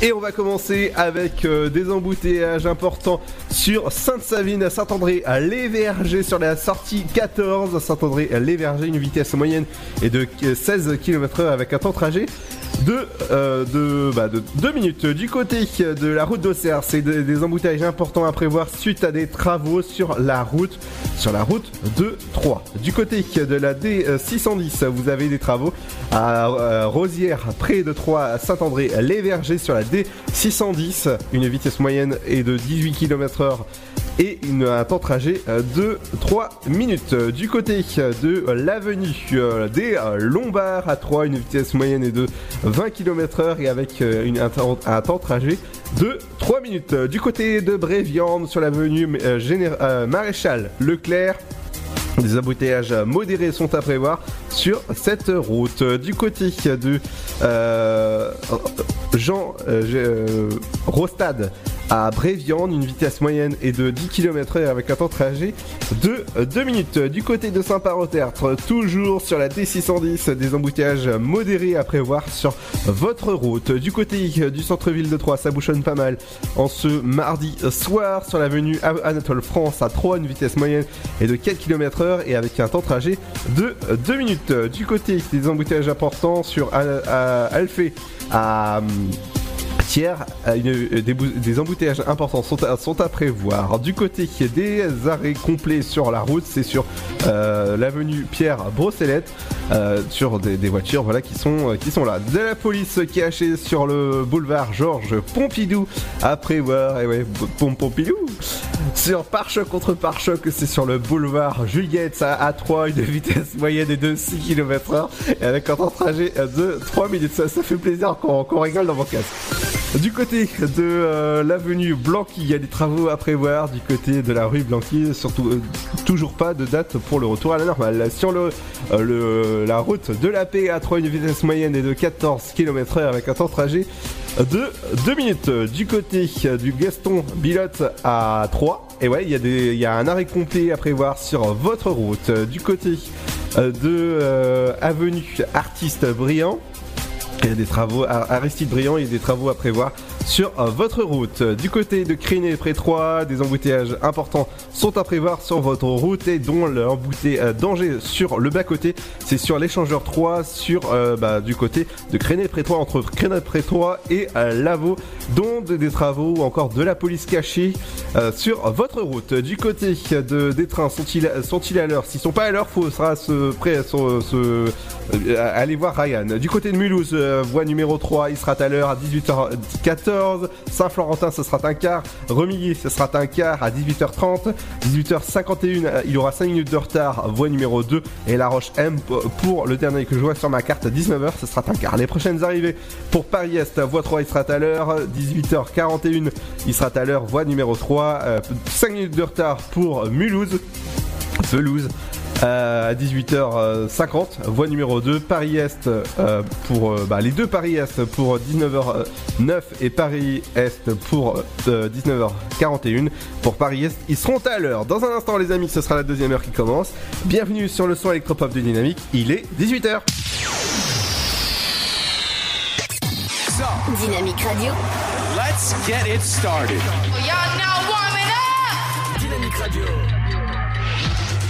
Et on va commencer avec euh, des embouteillages importants sur Sainte-Savine à Saint-André à Les Vergers sur la sortie 14 Saint-André à Les Vergers, une vitesse moyenne est de euh, 16 km heure avec un temps trajet de, euh, bah, de 2 minutes. Du côté de la route d'Auxerre, c'est des, embouteillages importants à prévoir suite à des travaux sur la route, sur la route de 3. Du côté de la D610, vous avez des travaux à euh, Rosière, près de 3 à Saint-André, les Vergers sur la D610, une vitesse moyenne est de 18 km heure et une, un temps trajet euh, de 3 minutes. Du côté de l'avenue euh, des euh, Lombards à 3, une vitesse moyenne est de 20 km heure et avec euh, une, un, temps, trajet de 3 minutes. Du côté de Bréviande sur l'avenue euh, euh, Maréchal Leclerc, Des embouteillages modérés sont à prévoir sur cette route. Du côté de euh, Jean euh, Rostad à Bréviande, une vitesse moyenne est de 10 km h avec un temps de trajet de 2 minutes. Du côté de Saint-Parotertre, toujours sur la D610, des embouteillages modérés à prévoir sur votre route. Du côté du centre-ville de Troyes, ça bouchonne pas mal. En ce mardi soir, sur l'avenue Anatole France à Troyes, une vitesse moyenne est de 4 km h et avec un temps de trajet de 2 minutes. Du côté des embouteillages importants sur Alphée à tiers, une, des, embouteillages importants sont à, prévoir. Du côté des arrêts complets sur la route, c'est sur euh, l'avenue Pierre Brosselette, euh, sur des, voitures voilà, qui, sont, qui sont là. De la police hachée sur le boulevard Georges Pompidou à prévoir. Et ouais, Pompidou Sur pare-choc contre pare-choc, c'est sur le boulevard Juliette à A3, une vitesse moyenne de 6 km/h et avec un temps de trajet de 3 minutes. Ça, fait plaisir qu'on qu rigole dans mon casque. Du côté de euh, l'avenue Blanqui, il y a des travaux à prévoir. Du côté de la rue Blanqui, surtout euh, toujours pas de date pour le retour à la normale. Sur le, euh, la route de la paix à 3, une vitesse moyenne est de 14 km/h avec un temps de trajet de 2 minutes. Du côté du Gaston Bilotte à 3, et ouais, il y, a des, il y a un arrêt complet à prévoir sur votre route. Du côté de avenue Artiste Brillant, il y a des travaux, Aristide Briand, il y a des travaux à prévoir sur votre route. Du côté de Criné près 3, des embouteillages importants sont à prévoir sur votre route et dont l'embouteillage danger sur le bas-côté, c'est sur l'échangeur 3, sur euh, bah, du côté de Criné près 3, entre Criné près 3 et euh, Lavaux, dont des travaux ou encore de la police cachée euh, sur votre route. Du côté de, des trains, sont-ils sont à l'heure? S'ils sont pas à l'heure, faut sera se, prêt, se, se, aller voir Ryan. Du côté de Mulhouse, voie numéro 3, il sera à l'heure à 18h14. Saint-Florentin, ce sera un quart. Remilly, ce sera un quart à 18h30. 18h51, il y aura 5 minutes de retard, voie numéro 2. Et La Roche M pour le dernier que je vois sur ma carte, 19h, ce sera un quart. Les prochaines arrivées pour Paris-Est, voie 3, il sera à l'heure. 18h41, il sera à l'heure, voie numéro 3. 5 minutes de retard pour Mulhouse. Pelouse euh, à 18h50, voie numéro 2, Paris-Est euh, pour euh, bah, les deux Paris-Est pour 19h09 et Paris-Est pour 19h41. Pour Paris-Est, ils seront à l'heure. Dans un instant, les amis, ce sera la deuxième heure qui commence. Bienvenue sur le son électropop de Dynamique, il est 18h. Dynamique Radio. Let's get it started. Now warming up. Dynamique Radio.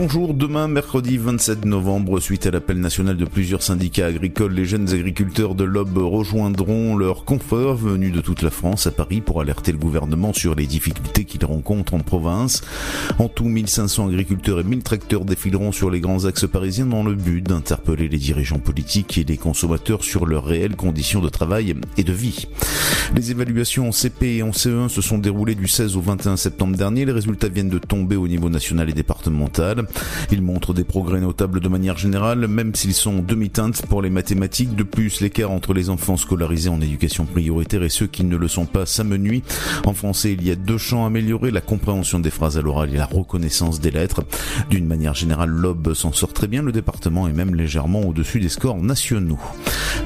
Bonjour, demain mercredi 27 novembre, suite à l'appel national de plusieurs syndicats agricoles, les jeunes agriculteurs de l'Aube rejoindront leurs confrères venus de toute la France à Paris pour alerter le gouvernement sur les difficultés qu'ils rencontrent en province. En tout, 1500 agriculteurs et 1000 tracteurs défileront sur les grands axes parisiens dans le but d'interpeller les dirigeants politiques et les consommateurs sur leurs réelles conditions de travail et de vie. Les évaluations en CP et en CE1 se sont déroulées du 16 au 21 septembre dernier. Les résultats viennent de tomber au niveau national et départemental. Ils montrent des progrès notables de manière générale, même s'ils sont demi-teintes pour les mathématiques. De plus, l'écart entre les enfants scolarisés en éducation prioritaire et ceux qui ne le sont pas s'amenuit. En français, il y a deux champs améliorés, la compréhension des phrases à l'oral et la reconnaissance des lettres. D'une manière générale, l'Aube s'en sort très bien, le département est même légèrement au-dessus des scores nationaux.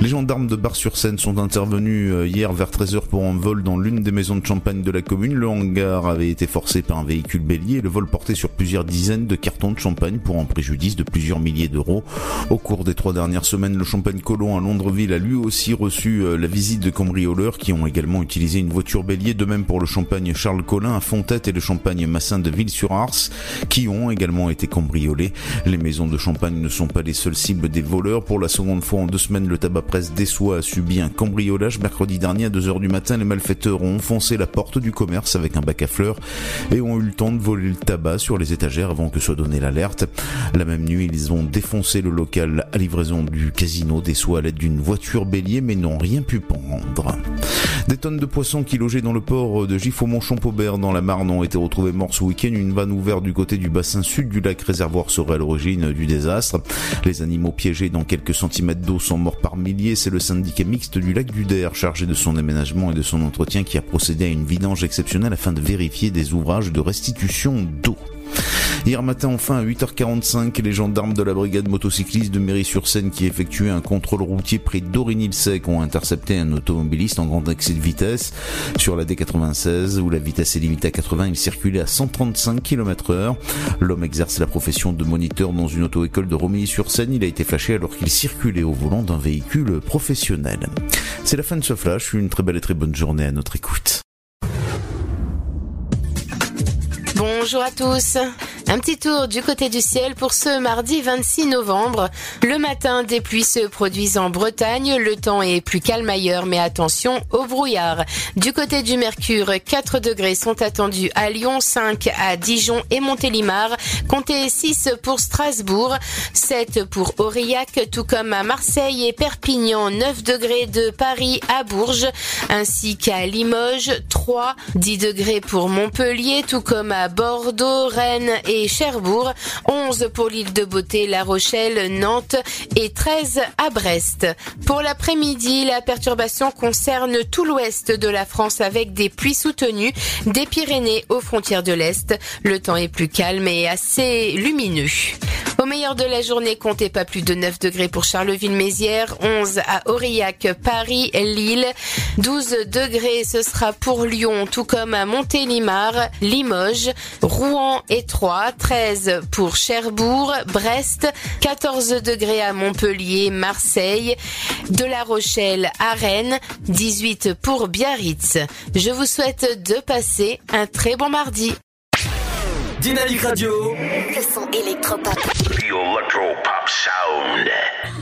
Les gendarmes de Bar-sur-Seine sont intervenus hier vers 13h pour un vol dans l'une des maisons de champagne de la commune. Le hangar avait été forcé par un véhicule bélier le vol portait sur plusieurs dizaines de cartons de champagne pour un préjudice de plusieurs milliers d'euros. Au cours des trois dernières semaines, le champagne Colon à Londreville a lui aussi reçu la visite de cambrioleurs qui ont également utilisé une voiture bélier, de même pour le champagne Charles Collin à Fontette et le champagne Massin de Ville-sur-Ars qui ont également été cambriolés. Les maisons de champagne ne sont pas les seules cibles des voleurs. Pour la seconde fois en deux semaines, le tabac presse Dessois a subi un cambriolage. Mercredi dernier à 2h du matin, les malfaiteurs ont enfoncé la porte du commerce avec un bac à fleurs et ont eu le temps de voler le tabac sur les étagères avant que soit donné l'alerte. La même nuit, ils ont défoncé le local à livraison du casino des soins à l'aide d'une voiture bélier mais n'ont rien pu prendre. Des tonnes de poissons qui logeaient dans le port de Giffaumont-Champaubert dans la Marne ont été retrouvés morts ce week-end. Une vanne ouverte du côté du bassin sud du lac réservoir serait à l'origine du désastre. Les animaux piégés dans quelques centimètres d'eau sont morts par milliers. C'est le syndicat mixte du lac du Der chargé de son aménagement et de son entretien qui a procédé à une vidange exceptionnelle afin de vérifier des ouvrages de restitution d'eau. Hier matin, enfin, à 8h45, les gendarmes de la brigade motocycliste de Mairie-sur-Seine qui effectuaient un contrôle routier près d'Origny-le-Sec ont intercepté un automobiliste en grand excès de vitesse sur la D96 où la vitesse est limitée à 80. Il circulait à 135 km heure. L'homme exerce la profession de moniteur dans une auto-école de Romilly-sur-Seine. Il a été flashé alors qu'il circulait au volant d'un véhicule professionnel. C'est la fin de ce flash. Une très belle et très bonne journée à notre écoute. Bonjour à tous. Un petit tour du côté du ciel pour ce mardi 26 novembre. Le matin, des pluies se produisent en Bretagne. Le temps est plus calme ailleurs, mais attention au brouillard. Du côté du Mercure, 4 degrés sont attendus à Lyon, 5 à Dijon et Montélimar. Comptez 6 pour Strasbourg, 7 pour Aurillac, tout comme à Marseille et Perpignan, 9 degrés de Paris à Bourges, ainsi qu'à Limoges, 3, 10 degrés pour Montpellier, tout comme à Bordeaux, Rennes et Cherbourg, 11 pour l'île de Beauté, La Rochelle, Nantes et 13 à Brest. Pour l'après-midi, la perturbation concerne tout l'ouest de la France avec des pluies soutenues des Pyrénées aux frontières de l'Est. Le temps est plus calme et assez lumineux. Au meilleur de la journée, comptez pas plus de 9 degrés pour Charleville-Mézières, 11 à Aurillac, Paris, Lille, 12 degrés ce sera pour Lyon, tout comme à Montélimar, Limoges, Rouen et Troyes, 13 pour Cherbourg, Brest, 14 degrés à Montpellier, Marseille, de La Rochelle à Rennes, 18 pour Biarritz. Je vous souhaite de passer un très bon mardi. Dynamique Radio. Le son électropop. The Electro Pop Sound.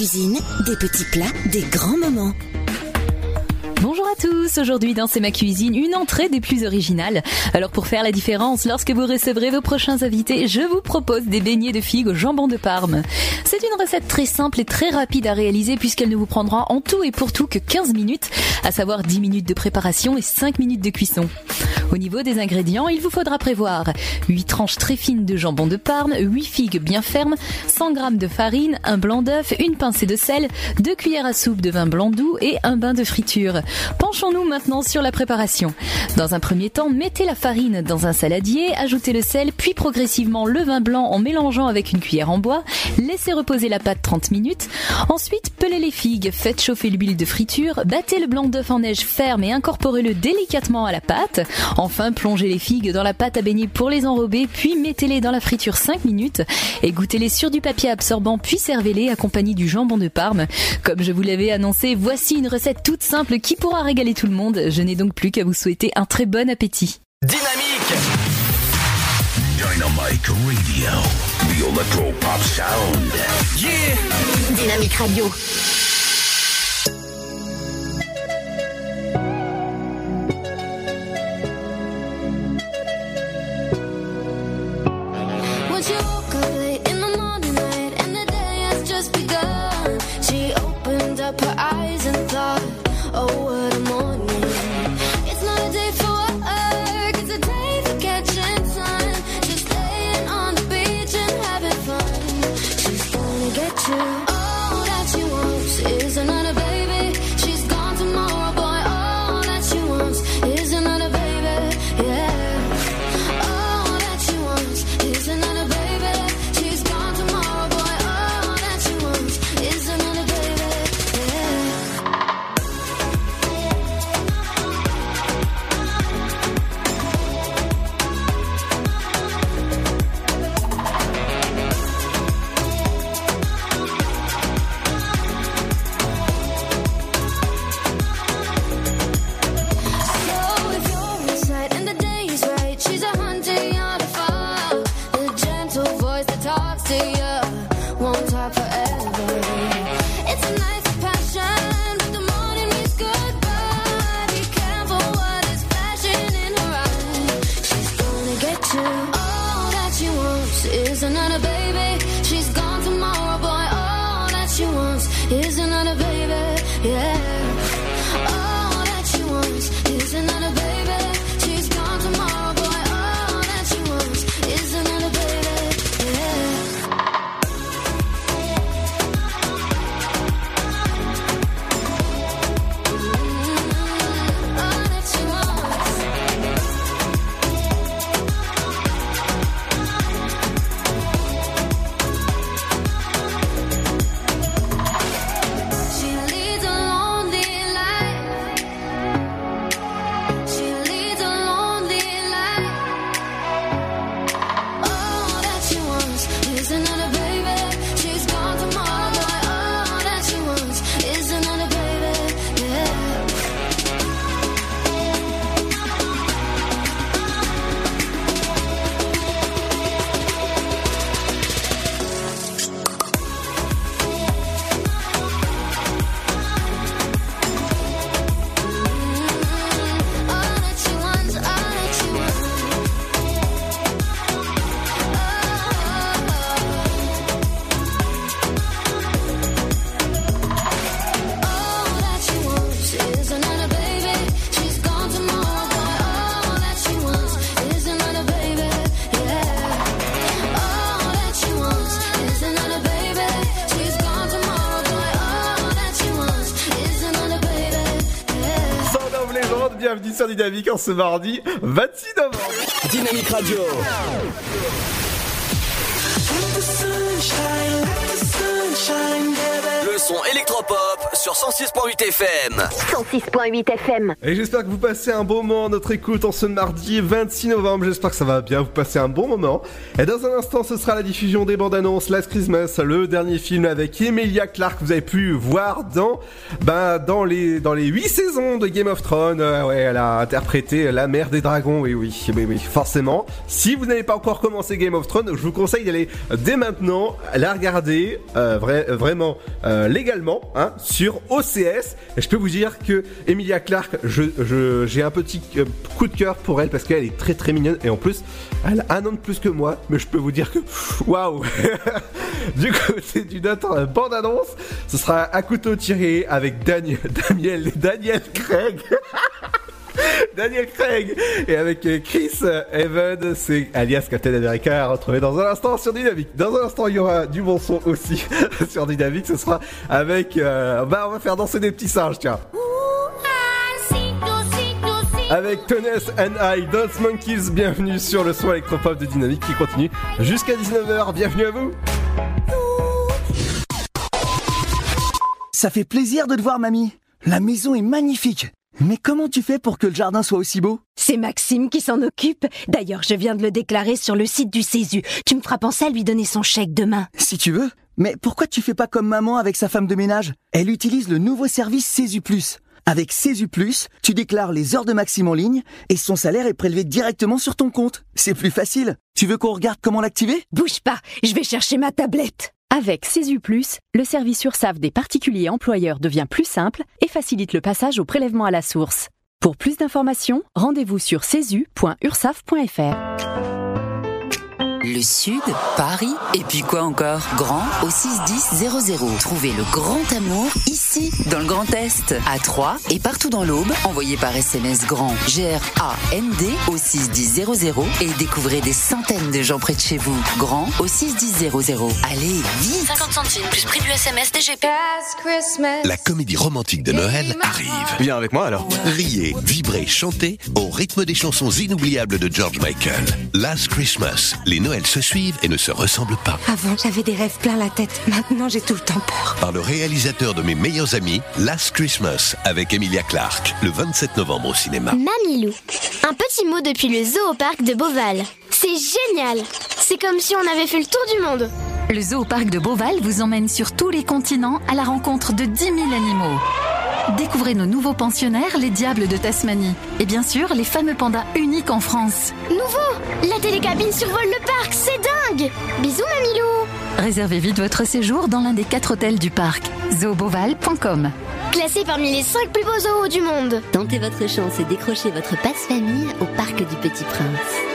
des petits plats, des grands moments. Bonjour à tous, aujourd'hui dans C'est ma cuisine, une entrée des plus originales. Alors pour faire la différence, lorsque vous recevrez vos prochains invités, je vous propose des beignets de figues au jambon de Parme. C'est une recette très simple et très rapide à réaliser puisqu'elle ne vous prendra en tout et pour tout que 15 minutes, à savoir 10 minutes de préparation et 5 minutes de cuisson. Au niveau des ingrédients, il vous faudra prévoir 8 tranches très fines de jambon de Parme, 8 figues bien fermes, 100 g de farine, un blanc d'œuf, une pincée de sel, 2 cuillères à soupe de vin blanc doux et un bain de friture. Penchons-nous maintenant sur la préparation. Dans un premier temps, mettez la farine dans un saladier, ajoutez le sel, puis progressivement le vin blanc en mélangeant avec une cuillère en bois, laissez reposer la pâte 30 minutes, ensuite pelez les figues, faites chauffer l'huile de friture, battez le blanc d'œuf en neige ferme et incorporez-le délicatement à la pâte, enfin plongez les figues dans la pâte à baigner pour les enrober, puis mettez-les dans la friture 5 minutes, égouttez-les sur du papier absorbant, puis servez-les accompagnés du jambon de Parme. Comme je vous l'avais annoncé, voici une recette toute simple qui pourra régaler tout le monde. Je n'ai donc plus qu'à vous souhaiter un très bon appétit. Dynamique Dynamite Like radio. The electro pop sound. Yeah! Dynamique Radio. When she woke up late in the morning light and the day has just begun, she opened up her eyes and thought, Oh, what gonna Sur Dynamique en ce mardi 26 novembre. Dynamique Radio. Le son électropop sur 106.8 FM. 106.8 FM. Et j'espère que vous passez un bon moment à notre écoute en ce mardi 26 novembre. J'espère que ça va bien, vous passez un bon moment. Et dans un instant, ce sera la diffusion des bandes annonces Last Christmas, le dernier film avec Emilia Clarke que vous avez pu voir dans, ben, dans les, dans les 8 saisons de Game of Thrones. Euh, ouais, elle a interprété la mère des dragons. Oui, oui, oui, oui, forcément. Si vous n'avez pas encore commencé Game of Thrones, je vous conseille d'aller dès maintenant la regarder, euh, vrai- vraiment, euh, légalement, hein, sur OCS. Et je peux vous dire que Emilia Clarke, je, je- j'ai un petit euh, coup de cœur pour elle parce qu'elle est très très mignonne et en plus, elle a un an de plus que moi, mais je peux vous dire que waouh. du côté du notre bande annonce, ce sera à couteau tiré avec Daniel, Daniel, Daniel Craig. Daniel Craig et avec euh, Chris euh, Evans, c'est alias Captain America à retrouver dans un instant sur Dynamique. Dans un instant, il y aura du bon son aussi sur Dynamique. Ce sera avec, euh, bah, on va faire danser des petits singes, tiens. Avec Tones and I, Dance Monkeys, bienvenue sur le son électropop de Dynamique qui continue jusqu'à 19h. Bienvenue à vous. Ça fait plaisir de te voir, mamie. La maison est magnifique. Mais comment tu fais pour que le jardin soit aussi beau? C'est Maxime qui s'en occupe. D'ailleurs, je viens de le déclarer sur le site du Césu. Tu me feras penser à lui donner son chèque demain. Si tu veux. Mais pourquoi tu fais pas comme maman avec sa femme de ménage? Elle utilise le nouveau service Césu Plus. Avec Césu Plus, tu déclares les heures de Maxime en ligne et son salaire est prélevé directement sur ton compte. C'est plus facile. Tu veux qu'on regarde comment l'activer? Bouge pas, je vais chercher ma tablette. Avec Plus, le service URSAF des particuliers employeurs devient plus simple et facilite le passage au prélèvement à la source. Pour plus d'informations, rendez-vous sur cesu.ursaf.fr. Le Sud, Paris, et puis quoi encore? Grand au 61000. Trouvez le grand amour ici, dans le Grand Est, à Troyes et partout dans l'Aube. Envoyez par SMS grand G-R-A-N-D au 61000 et découvrez des centaines de gens près de chez vous. Grand au 61000. Allez, vite 50 centimes plus prix du SMS DGP. La comédie romantique de Noël arrive. Viens avec moi alors. Riez, vibrez, chantez au rythme des chansons inoubliables de George Michael. Last Christmas, les Noëls se suivent et ne se ressemblent pas. Avant, j'avais des rêves plein la tête. Maintenant, j'ai tout le temps peur. Par le réalisateur de Mes meilleurs amis, Last Christmas, avec Emilia Clarke, le 27 novembre au cinéma. Mamilou. Un petit mot depuis le zoo au parc de Beauval. C'est génial. C'est comme si on avait fait le tour du monde. Le zoo parc de Beauval vous emmène sur tous les continents à la rencontre de 10 000 animaux. Découvrez nos nouveaux pensionnaires, les diables de Tasmanie. Et bien sûr, les fameux pandas uniques en France. Nouveau La télécabine survole le parc, c'est dingue Bisous Mamilou Réservez vite votre séjour dans l'un des quatre hôtels du parc. zooboval.com Classé parmi les 5 plus beaux zoos du monde. Tentez votre chance et décrochez votre passe-famille au Parc du Petit Prince.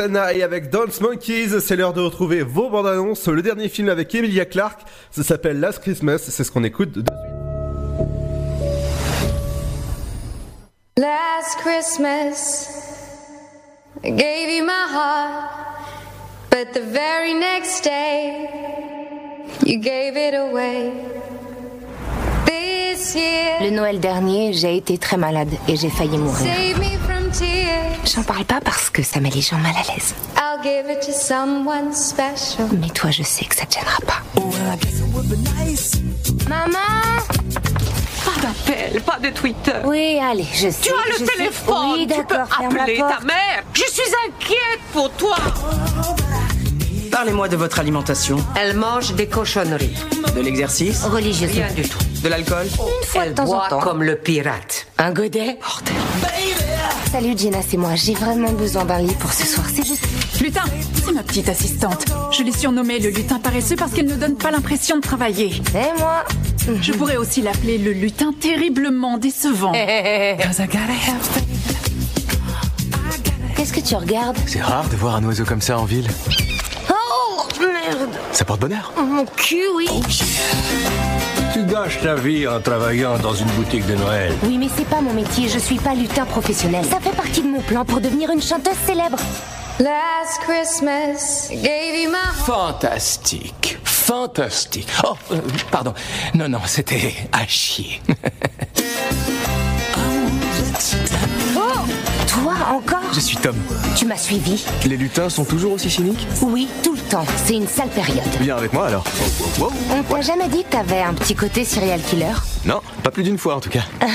Sana et avec Dance Monkeys, c'est l'heure de retrouver vos bandes annonces. Le dernier film avec Emilia Clarke, ça s'appelle Last Christmas, c'est ce qu'on écoute de Last Christmas, I gave you my heart, but the very next day, you gave it away. This year, Le Noël dernier, j'ai été très malade et j'ai failli mourir. J'en parle pas parce que ça met les gens mal à l'aise. I'll give it to someone special. Mais toi, je sais que ça te gênera pas. Maman? Pas d'appel, pas de Twitter. Oui, allez, je sais. Tu as le téléphone, Oui, tu peux appeler ta mère. Je suis inquiète pour toi. Parlez-moi de votre alimentation. Elle mange des cochonneries. De l'exercice Religieusement. Rien du tout. De l'alcool Une fois de Elle temps en boit temps. comme le pirate. Un godet Salut Gina, c'est moi. J'ai vraiment besoin d'un lit pour ce soir. C'est juste. Lutin, c'est ma petite assistante. Je l'ai surnommée le lutin paresseux parce qu'elle ne donne pas l'impression de travailler. Et moi Je pourrais aussi l'appeler le lutin terriblement décevant. Qu'est-ce que tu regardes C'est rare de voir un oiseau comme ça en ville. Oh merde Ça porte bonheur. Mon cul, oui. Tu gâches ta vie en travaillant dans une boutique de Noël. Oui, mais c'est pas mon métier. Je suis pas lutin professionnel. Ça fait partie de mon plan pour devenir une chanteuse célèbre. Last Christmas, gave you my. Fantastique. Fantastique. Oh, euh, pardon. Non, non, c'était à chier. encore Je suis Tom. Tu m'as suivi Les lutins sont toujours aussi cyniques Oui, tout le temps. C'est une sale période. Viens avec moi alors. Wow. On t'a jamais dit que t'avais un petit côté serial killer Non, pas plus d'une fois en tout cas.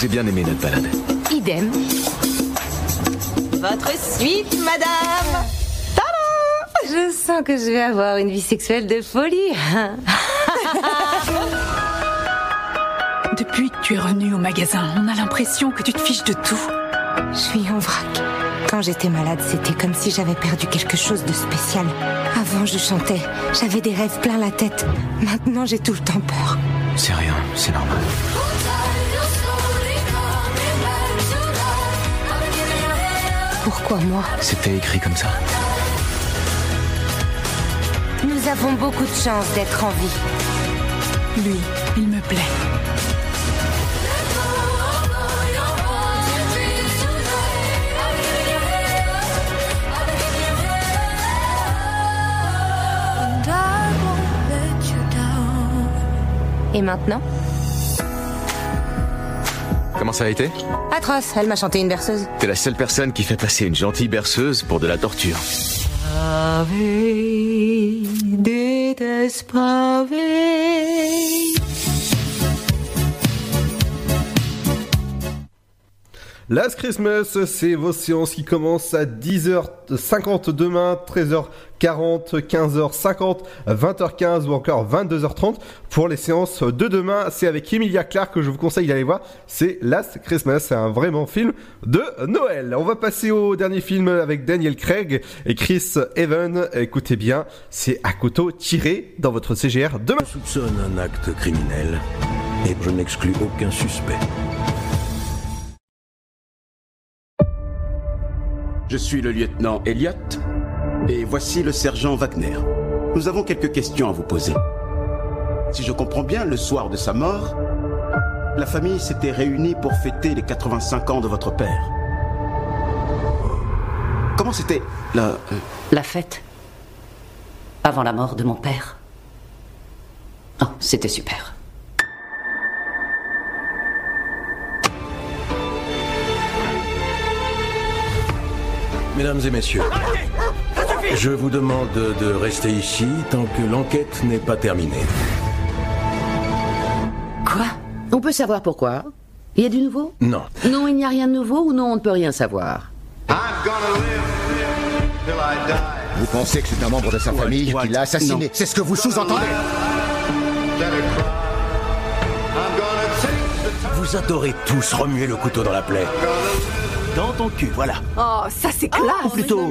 J'ai bien aimé notre balade. Idem. Votre suite, madame. Je sens que je vais avoir une vie sexuelle de folie. Depuis que tu es revenu au magasin, on a l'impression que tu te fiches de tout. Je suis en vrac. Quand j'étais malade, c'était comme si j'avais perdu quelque chose de spécial. Avant, je chantais. J'avais des rêves plein la tête. Maintenant, j'ai tout le temps peur. C'est rien, c'est normal. Pourquoi moi? C'était écrit comme ça. Nous avons beaucoup de chance d'être en vie. Lui, il me plaît. Et maintenant Comment ça a été Atroce, elle m'a chanté une berceuse. T'es la seule personne qui fait passer une gentille berceuse pour de la torture. Last Christmas, c'est vos séances qui commencent à 10h50 demain, 13h40, 15h50, 20h15 ou encore 22h30. Pour les séances de demain, c'est avec Emilia Clarke que je vous conseille d'aller voir. C'est Last Christmas, c'est un vraiment film de Noël. On va passer au dernier film avec Daniel Craig et Chris Evans. Écoutez bien, c'est à couteau tiré dans votre CGR demain. Je soupçonne un acte criminel et je n'exclus aucun suspect. Je suis le lieutenant Elliot et voici le sergent Wagner. Nous avons quelques questions à vous poser. Si je comprends bien, le soir de sa mort, la famille s'était réunie pour fêter les 85 ans de votre père. Comment c'était la... euh, La fête Avant la mort de mon père Oh, c'était super. Mesdames et messieurs, je vous demande de rester ici tant que l'enquête n'est pas terminée. Quoi? On peut savoir pourquoi? Il y a du nouveau? Non. Non, il n'y a rien de nouveau ou non, on ne peut rien savoir? Vous pensez que c'est un membre de sa famille qui l'a assassiné. C'est ce que vous sous-entendez Vous adorez tous remuer le couteau dans la plaie. Dans ton cul, voilà. Oh, ça c'est ah, classe Ou plutôt,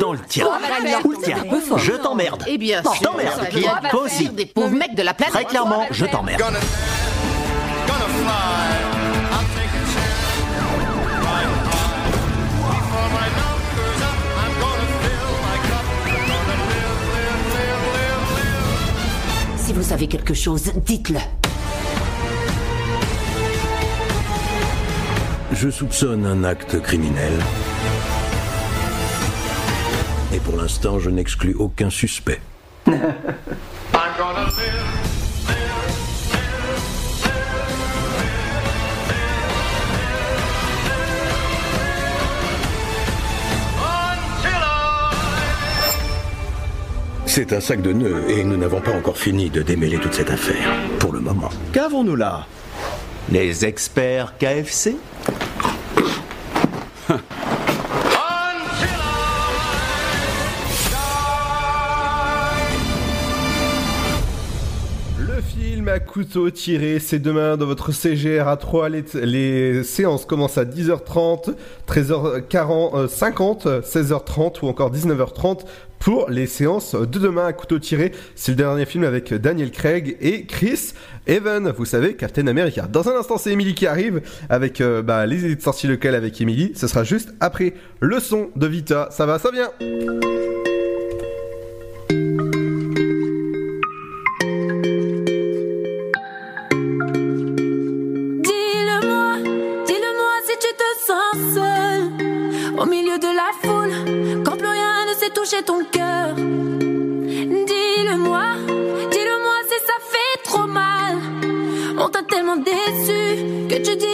dans le tien. Oh, bah, Ou le tien. Je t'emmerde. Eh bien, je t'emmerde. Toi aussi. Des pauvres mecs de la planète. Très clairement, je t'emmerde. Si vous savez quelque chose, dites-le. Je soupçonne un acte criminel. Et pour l'instant, je n'exclus aucun suspect. C'est un sac de nœuds et nous n'avons pas encore fini de démêler toute cette affaire. Pour le moment. Qu'avons-nous là? Les experts KFC Le film à couteau tiré, c'est demain dans votre CGR à 3. Les, les séances commencent à 10h30, 13h40, euh, 50, 16h30 ou encore 19h30 pour les séances de demain à couteau tiré. C'est le dernier film avec Daniel Craig et Chris Evans, vous savez, Captain America. Dans un instant, c'est Emily qui arrive avec euh, bah, les idées de sortie locales avec Emily. Ce sera juste après le son de Vita. Ça va, ça vient. Ton cœur. Dis-le-moi, dis-le-moi si ça fait trop mal. On t'a tellement déçu que tu dis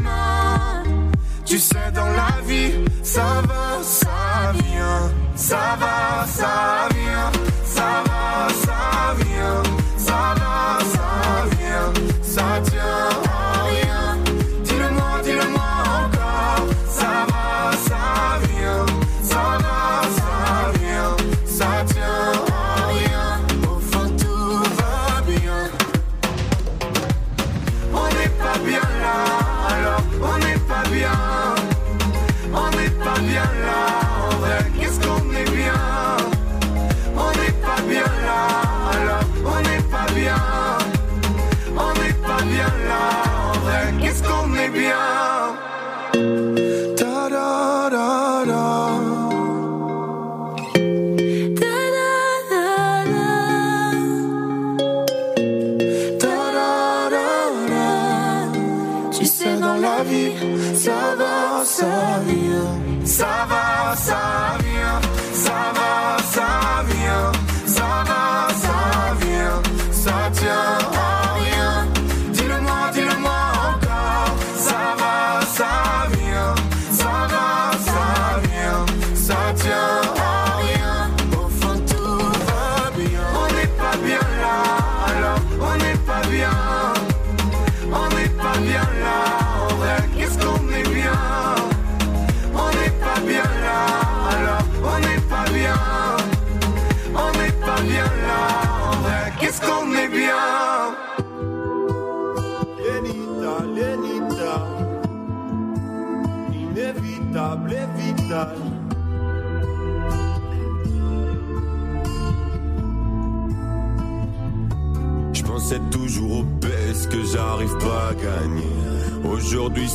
Ça va,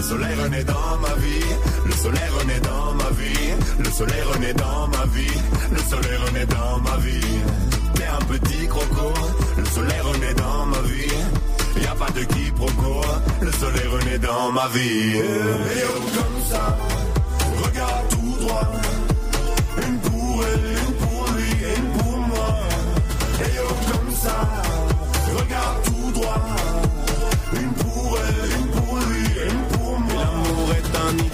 Le soleil renaît dans ma vie, le soleil renaît dans ma vie, le soleil renaît dans ma vie, le soleil renaît dans ma vie. T'es un petit croco, le soleil renaît dans ma vie. Y a pas de quiproquo, le soleil renaît dans ma vie. Et oh, comme ça, regarde tout droit. Une pour elle, une pour lui, une pour moi. Et oh, comme ça, regarde tout droit.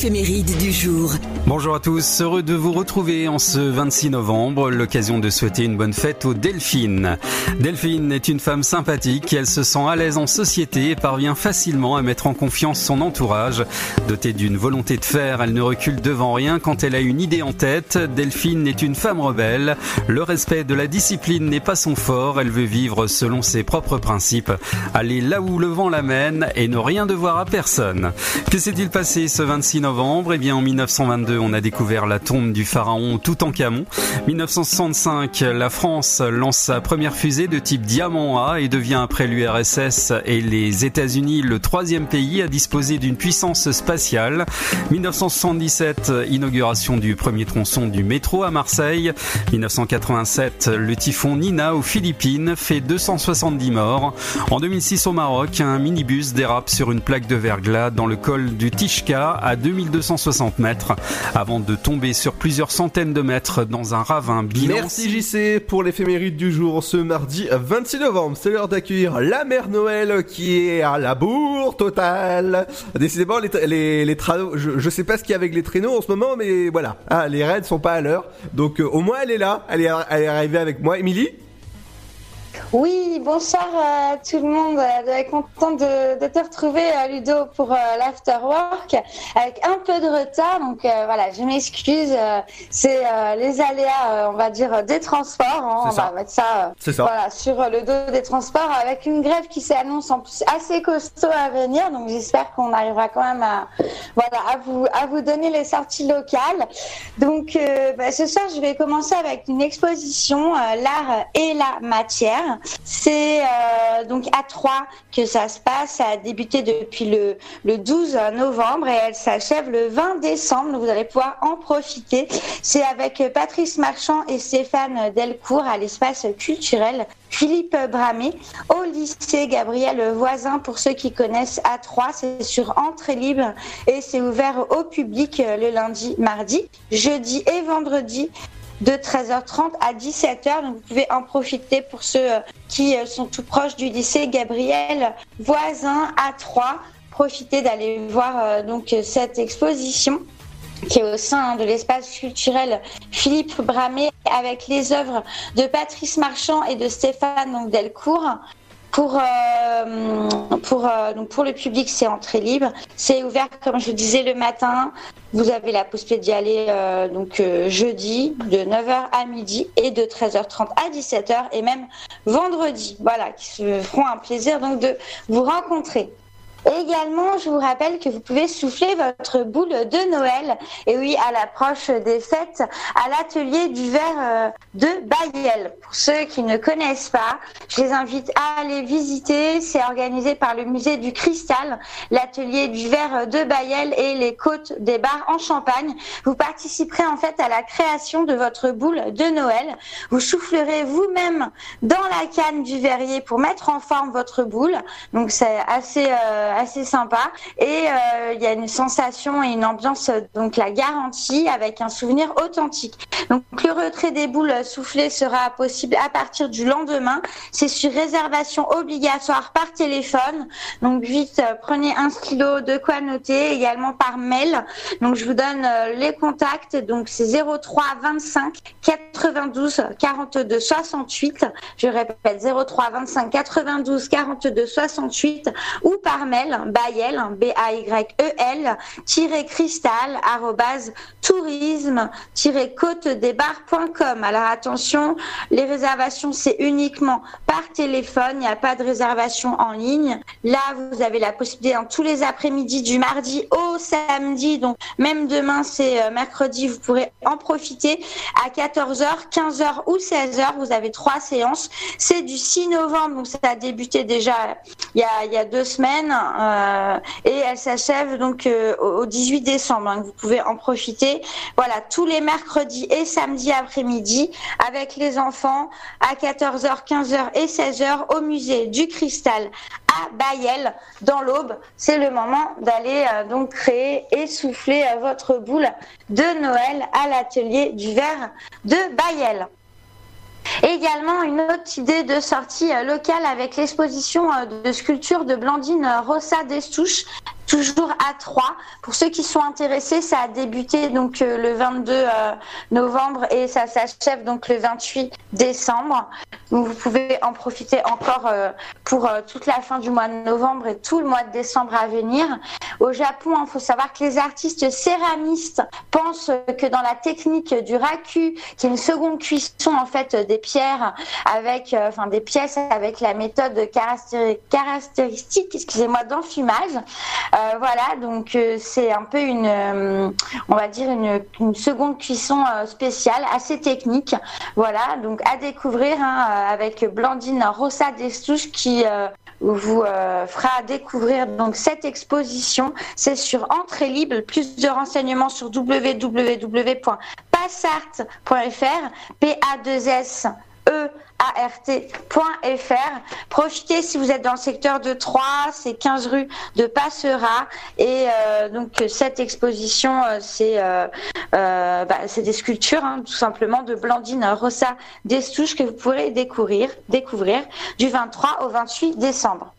L'éphéméride du jour. Bonjour à tous, heureux de vous retrouver en ce 26 novembre, l'occasion de souhaiter une bonne fête aux Delphine. Delphine est une femme sympathique, elle se sent à l'aise en société et parvient facilement à mettre en confiance son entourage. Dotée d'une volonté de faire, elle ne recule devant rien quand elle a une idée en tête. Delphine est une femme rebelle, le respect de la discipline n'est pas son fort, elle veut vivre selon ses propres principes, aller là où le vent l'amène et ne rien devoir à personne. Que s'est-il passé ce 26 novembre? Eh bien en 1922, on a découvert la tombe du pharaon Toutankhamon. 1965, la France lance sa première fusée de type Diamant A et devient après l'URSS et les États-Unis le troisième pays à disposer d'une puissance spatiale. 1977, inauguration du premier tronçon du métro à Marseille. 1987, le typhon Nina aux Philippines fait 270 morts. En 2006 au Maroc, un minibus dérape sur une plaque de verglas dans le col du Tishka à 2260 mètres avant de tomber sur plusieurs centaines de mètres dans un ravin bilan. Merci JC pour l'éphéméride du jour ce mardi 26 novembre. C'est l'heure d'accueillir la mère Noël qui est à la bourre totale. Décidément, les, les, traîneaux, je, je sais pas ce qu'il y a avec les traîneaux en ce moment, mais voilà. Ah, les raids sont pas à l'heure. Donc euh, au moins elle est là. Elle est, elle est arrivée avec moi. Émilie? Oui, bonsoir à tout le monde. Euh, Contente de, de te retrouver, euh, Ludo, pour euh, l'afterwork avec un peu de retard. Donc euh, voilà, je m'excuse. C'est euh, les aléas, on va dire, des transports. hein. On ça. va mettre ça, euh, ça. Voilà, sur le dos des transports avec une grève qui s'annonce en plus assez costaud à venir. Donc j'espère qu'on arrivera quand même à, voilà, à vous, à vous donner les sorties locales. Donc bah, ce soir, je vais commencer avec une exposition, l'art et la matière. C'est euh, donc à Troyes que ça se passe. Ça a débuté depuis le, le 12 novembre et elle s'achève le 20 décembre. Vous allez pouvoir en profiter. C'est avec Patrice Marchand et Stéphane Delcourt à l'espace culturel Philippe Bramé au lycée Gabriel Voisin pour ceux qui connaissent A3. C'est sur entrée libre et c'est ouvert au public le lundi, mardi, jeudi et vendredi de 13h30 à 17h. Donc vous pouvez en profiter pour ceux euh, qui euh, sont tout proches du lycée Gabriel Voisin A3. Profitez d'aller voir euh, donc cette exposition. qui est au sein de l'espace culturel Philippe Bramé avec les œuvres de Patrice Marchand et de Stéphane Delcourt. Pour, euh, euh, pour le public, c'est entrée libre. C'est ouvert, comme je disais, le matin. Vous avez la possibilité d'y aller euh, donc jeudi de 9h à midi et de 13h30 à 17h et même vendredi. Voilà, qui se feront un plaisir donc de vous rencontrer. Également, je vous rappelle que vous pouvez souffler votre boule de Noël. Et oui, à l'approche des fêtes, à l'atelier du verre euh, de Bayel. Pour ceux qui ne connaissent pas, je les invite à aller visiter. C'est organisé par le musée du Cristal, l'atelier du verre de Bayel et les côtes des bars en Champagne. Vous participerez en fait à la création de votre boule de Noël. Vous soufflerez vous-même dans la canne du verrier pour mettre en forme votre boule. Donc c'est assez euh, assez sympa. Et euh, il y a une sensation et une ambiance, donc la garantie, avec un souvenir authentique. Donc le retrait des boules soufflées sera possible à partir du lendemain. C'est sur réservation obligatoire par téléphone. Donc vite, euh, prenez un stylo, de quoi noter, également par mail. Donc je vous donne les contacts. Donc c'est 03 25 92 42 68. Je répète 03 25 92 42 68 ou par mail Bayel, B-A-Y-E-L, cristal, tourisme, côte des barres.com. Alors attention, les réservations, c'est uniquement par téléphone, il n'y a pas de réservation en ligne. Là, vous avez la possibilité tous les après-midi du mardi au samedi, donc même demain, c'est euh, mercredi, vous pourrez en profiter à 14h, 15h ou 16h. Vous avez trois séances. C'est du 6 novembre, donc ça a débuté déjà il y a deux semaines. Euh, et elle s'achève donc euh, au 18 décembre. Hein, vous pouvez en profiter. Voilà, tous les mercredis et samedis après-midi avec les enfants à 14h, 15h et 16h au musée du Cristal à Bayel dans l'Aube. C'est le moment d'aller euh, donc créer et souffler votre boule de Noël à l'atelier du verre de Bayel. Également une autre idée de sortie euh, locale avec l'exposition euh, de sculpture de Blandine euh, Rossa Destouche toujours à 3. Pour ceux qui sont intéressés, ça a débuté donc euh, le 22 euh, novembre et ça s'achève donc le 28 décembre. Vous pouvez en profiter encore euh, pour toute la fin du mois de novembre et tout le mois de décembre à venir. Au Japon, il faut savoir que les artistes céramistes pensent que dans la technique du raku, qui est une seconde cuisson en fait des pierres avec, enfin des pièces avec la méthode caractéristique, excusez-moi, d'enfumage, euh, voilà, donc euh, c'est un peu une, euh, on va dire une, seconde cuisson spéciale, assez technique. Voilà, donc à découvrir hein, avec Blandine Rossa Destouche qui vous fera découvrir donc cette exposition. C'est sur entrée libre. Plus de renseignements sur www.passart.fr. P-A-2-S eart.fr. Profitez si vous êtes dans le secteur de Troyes, c'est 15 rue de Passera. Et euh, donc cette exposition, euh, c'est euh, bah, c'est des sculptures, hein, tout simplement, de Blandine Rossa Destouche que vous pourrez découvrir, du 23 au 28 décembre.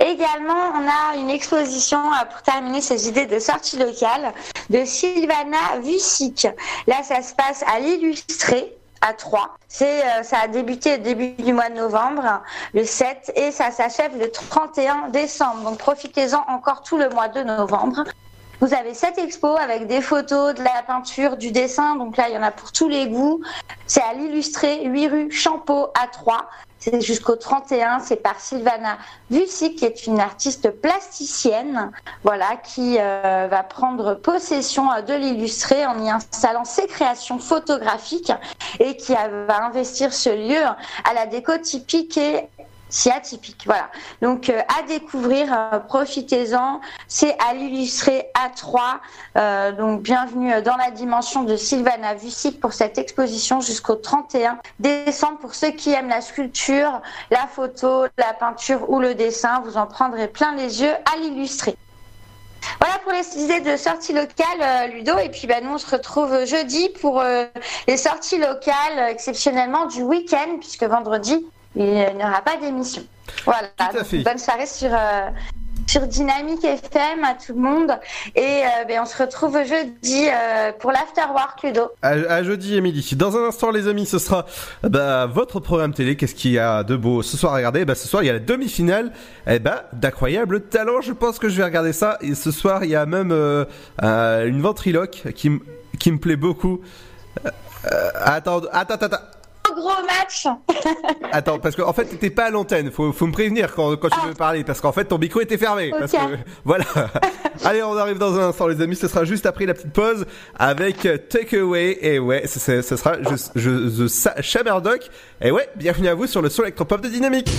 Également, on a une exposition pour terminer ces idées de sortie locale de Sylvana Vusic. Là, ça se passe à l'illustré à 3. C'est, euh, ça a débuté au début du mois de novembre, le 7, et ça s'achève le 31 décembre. Donc profitez-en encore tout le mois de novembre. Vous avez cette expo avec des photos, de la peinture, du dessin. Donc là, il y en a pour tous les goûts. C'est à l'illustré, 8 rue Champeau à 3. C'est jusqu'au 31. C'est par Sylvana Vussic, qui est une artiste plasticienne, voilà, qui euh, va prendre possession euh, de l'illustré en y installant ses créations photographiques et qui va investir ce lieu à la déco typique et si atypique. Voilà. Donc euh, à découvrir, euh, profitez-en. C'est à l'illustrer à 3. Euh, donc bienvenue dans la dimension de Sylvana Vussic pour cette exposition jusqu'au 31 décembre. Pour ceux qui aiment la sculpture, la photo, la peinture ou le dessin, vous en prendrez plein les yeux à l'illustrer. Voilà pour les idées de sorties locales, Ludo. Et puis, bah, nous, on se retrouve jeudi pour les sorties locales, exceptionnellement du week-end, puisque vendredi, il n'y aura pas d'émission. Voilà. Bonne soirée sur, euh, sur Dynamique FM à tout le monde. Et euh, ben, on se retrouve jeudi euh, pour l'Afterwork Ludo. À, à jeudi, Émilie. Dans un instant, les amis, ce sera bah, votre programme télé. Qu'est-ce qu'il y a de beau ce soir à regarder? Bah, Ce soir, il y a la demi-finale eh bah, d'incroyable talent. Je pense que je vais regarder ça. Et ce soir, il y a même euh, euh, une ventriloque qui, qui me plaît beaucoup. Euh, euh, attends, attends, attends. Gros match. Attends, parce qu'en fait, t'étais pas à l'antenne. Faut, faut me prévenir quand, quand tu veux parler, parce qu'en fait, ton micro était fermé. Parce que, voilà. Allez, on arrive dans un instant, les amis. Ce sera juste après la petite pause avec Takeaway. Et ouais, ce, sera je, je, The. Et ouais, bienvenue à vous sur le son électropop de Dynamique.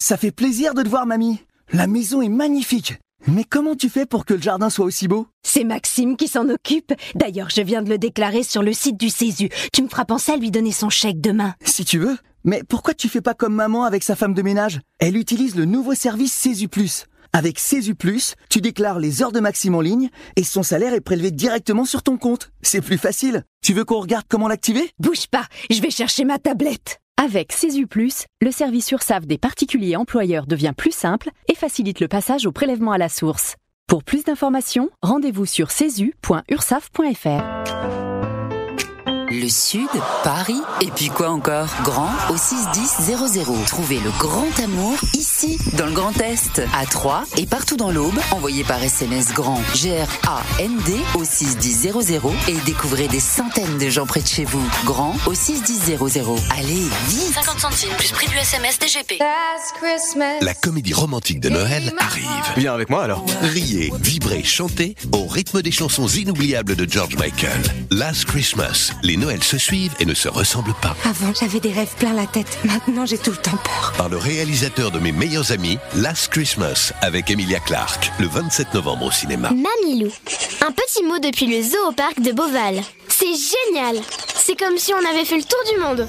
Ça fait plaisir de te voir, mamie. La maison est magnifique. Mais comment tu fais pour que le jardin soit aussi beau? C'est Maxime qui s'en occupe. D'ailleurs, je viens de le déclarer sur le site du Césu. Tu me feras penser à lui donner son chèque demain. Si tu veux. Mais pourquoi tu fais pas comme maman avec sa femme de ménage? Elle utilise le nouveau service Césu Plus. Avec Césu Plus, tu déclares les heures de Maxime en ligne et son salaire est prélevé directement sur ton compte. C'est plus facile. Tu veux qu'on regarde comment l'activer? Bouge pas, je vais chercher ma tablette. Avec Plus, le service URSAF des particuliers employeurs devient plus simple et facilite le passage au prélèvement à la source. Pour plus d'informations, rendez-vous sur cesu.ursaf.fr. Le Sud, Paris, et puis quoi encore? Grand au 61000. Trouvez le grand amour ici, dans le Grand Est, à Troyes et partout dans l'Aube. Envoyez par SMS grand G-R-A-N-D au 61000 et découvrez des centaines de gens près de chez vous. Grand au 61000. Allez, vite 50 centimes plus prix du SMS DGP. Last Christmas. La comédie romantique de Noël arrive. Viens avec moi alors. Riez, vibrez, chantez au rythme des chansons inoubliables de George Michael. Last Christmas. Les Noëls se suivent et ne se ressemblent pas. Avant, j'avais des rêves plein la tête. Maintenant, j'ai tout le temps peur. Par le réalisateur de mes meilleurs amis, Last Christmas, avec Emilia Clarke, le 27 novembre au cinéma. Mamilou. Un petit mot depuis le zoo au parc de Beauval. C'est génial. C'est comme si on avait fait le tour du monde.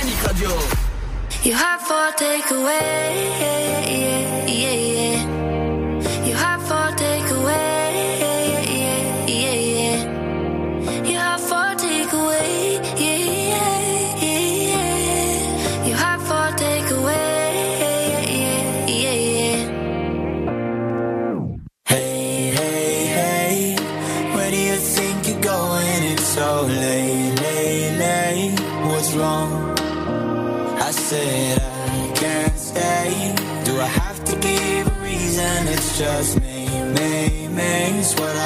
Dynamique Radio. You have for takeaway. Yeah, yeah, yeah, yeah. You have for takeaway. so late, late, late. What's wrong? Said I can't stay. Do I have to give a reason? It's just me, me, me, it's what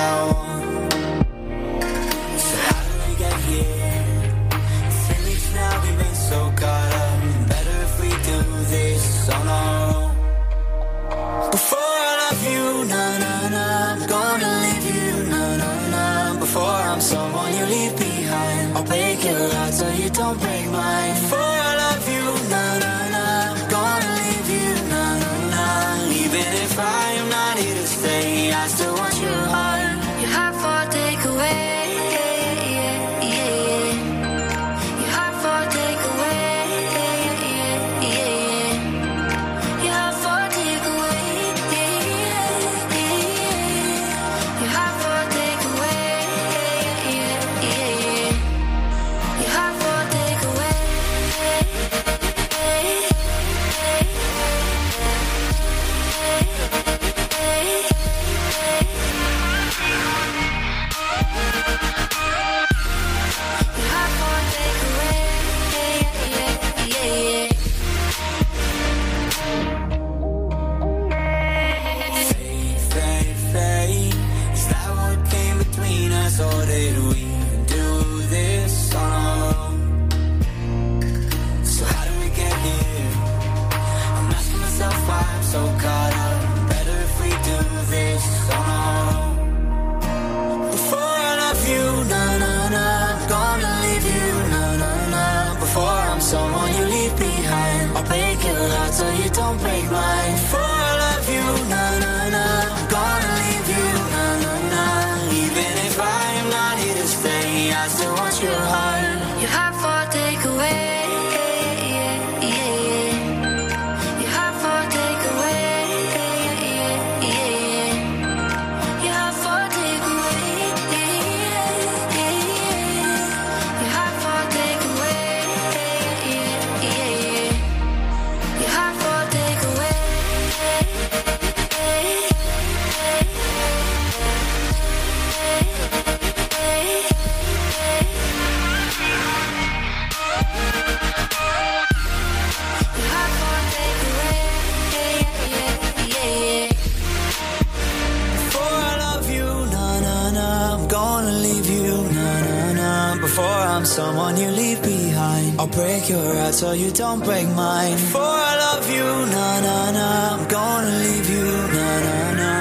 break your heart so you don't break mine. Before I love you, na na na, I'm gonna leave you, na na na.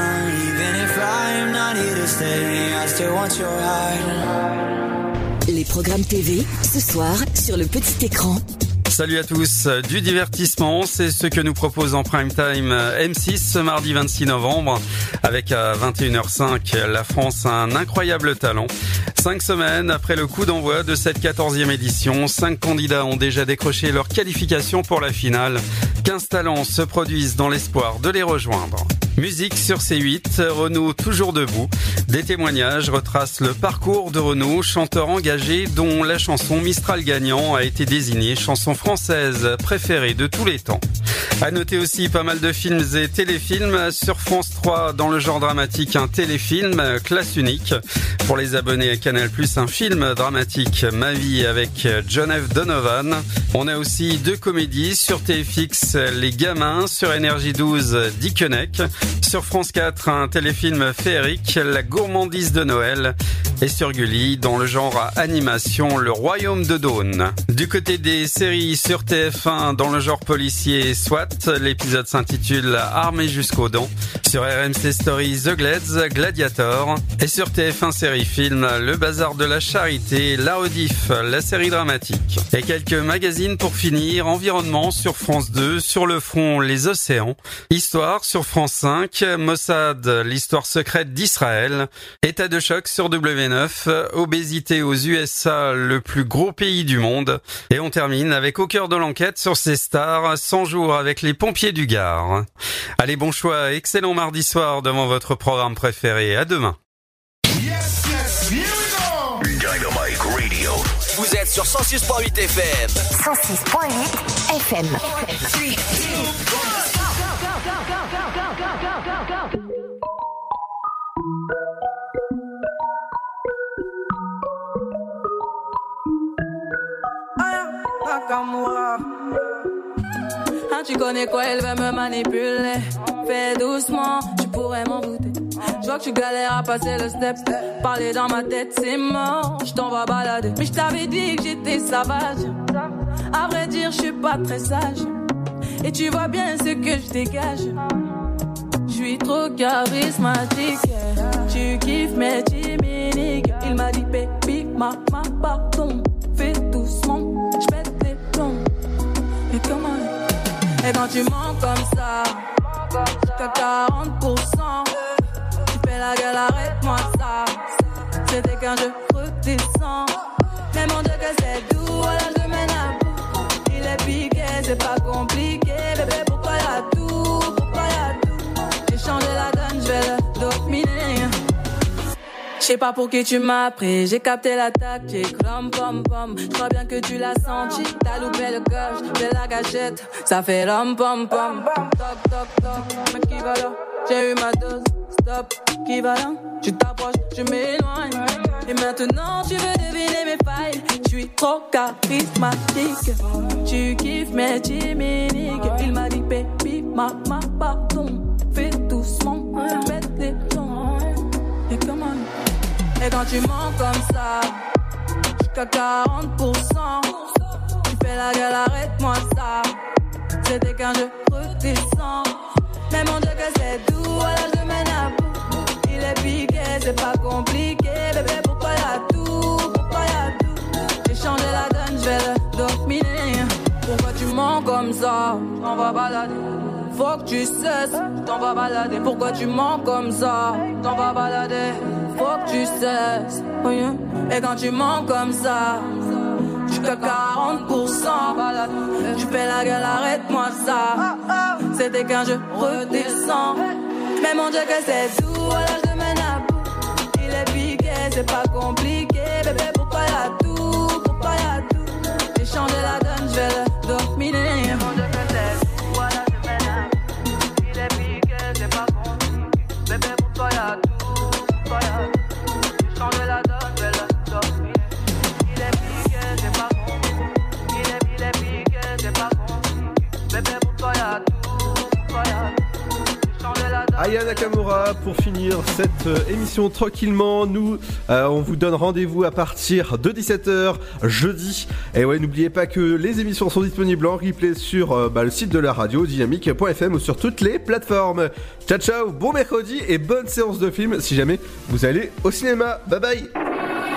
Even if I am not here to stay, I still want your heart. Les programmes TV, ce soir, sur le petit écran. Salut à tous, du divertissement, c'est ce que nous propose en prime time M6 ce mardi 26 novembre avec à 21h05 la France a un incroyable talent. Cinq semaines après le coup d'envoi de cette 14e édition, cinq candidats ont déjà décroché leur qualification pour la finale. 15 talents se produisent dans l'espoir de les rejoindre. Musique sur C8, Renaud toujours debout. Des témoignages retracent le parcours de Renaud, chanteur engagé dont la chanson Mistral gagnant a été désignée chanson française préférée de tous les temps. À noter aussi pas mal de films et téléfilms sur France 3 dans le genre dramatique un téléfilm classe unique pour les abonnés à Canal+ un film dramatique Ma vie avec John F Donovan. On a aussi deux comédies sur TFX Les gamins sur Énergie 12 Dickeneck sur France 4 un téléfilm féerique La gourmandise de Noël et sur Gulli dans le genre animation Le royaume de Dawn. Du côté des séries sur TF1 dans le genre policier SWAT, l'épisode s'intitule Armé jusqu'aux dents. Sur RMC Story The Glades, Gladiator. Et sur TF1 série film Le bazar de la charité, La Rediff, la série dramatique. Et quelques magazines pour finir, Environnement sur France 2, Sur le front, Les océans. Histoire sur France 5, Mossad, l'histoire secrète d'Israël. État de choc sur W9, Obésité aux USA, le plus gros pays du monde. Et on termine avec au cœur de l'enquête sur ces stars, 100 jours avec les pompiers du Gard. Allez, bon choix, excellent mardi soir devant votre programme préféré. À demain. Dynamite Radio. Vous êtes sur 106.8 FM. 106.8 FM. Ah, tu connais quoi, elle veut me manipuler. Fais doucement, tu pourrais m'en douter. Je vois que tu galères à passer le step. Parler dans ma tête, c'est mort. Je t'en vais balader. Mais je t'avais dit que j'étais sauvage. À vrai dire, je suis pas très sage. Et tu vois bien ce que je dégage. Je suis trop charismatique. Tu kiffes mes chimiques. Il m'a dit, baby, maman, pardon. Et quand tu mens comme ça, jusqu'à 40%, tu fais la gueule, arrête-moi ça. C'était qu'un jeu redescend. Mais mon Dieu, que c'est doux, voilà, je mène à bout. Il est piqué, c'est pas compliqué. Je sais pas pour qui tu m'as pris, j'ai capté la tactique, rom pom pom. Je crois bien que tu l'as senti, t'as loupé le coche, j'ai la gâchette, ça fait rom pom pom. Toc toc toc, mais qui va là? J'ai eu ma dose, stop, qui va là? Tu t'approches, je m'éloigne. Et maintenant tu veux deviner mes failles, je suis trop charismatique. Tu kiffes mes chimiques, il m'a dit baby, maman, pardon, fais doucement, Et quand tu mens comme ça, jusqu'à 40%, tu fais la gueule, arrête-moi ça. C'était qu'un jeu redescend. Mais mon Dieu, que c'est doux, voilà, je mène à bout. Il est piqué, c'est pas compliqué. Bébé, pourquoi y'a tout Pourquoi y'a tout? J'ai changé la donne, je vais le dominer. Pourquoi tu mens comme ça? On va balader. Faut que tu cesses, t'en vas balader. Pourquoi tu mens comme ça? T'en vas balader. Faut que tu cesses. Yeah. Et quand tu mens comme ça, jusqu'à 40%, balade. Tu fais la gueule, arrête-moi ça. C'était qu'un jeu redescend. Mais mon Dieu, que c'est doux, voilà, je mène à bout. Il est piqué, c'est pas compliqué. Bébé, pourquoi y'a tout? Pourquoi y'a tout? J'ai changé la donne, je vais le Nakamura pour finir cette euh, émission tranquillement. Nous, euh, on vous donne rendez-vous à partir de 17h jeudi. Et ouais, n'oubliez pas que les émissions sont disponibles en replay sur euh, bah, le site de la radio dynamique.fm ou sur toutes les plateformes. Ciao ciao, bon mercredi et bonne séance de film si jamais vous allez au cinéma. Bye bye.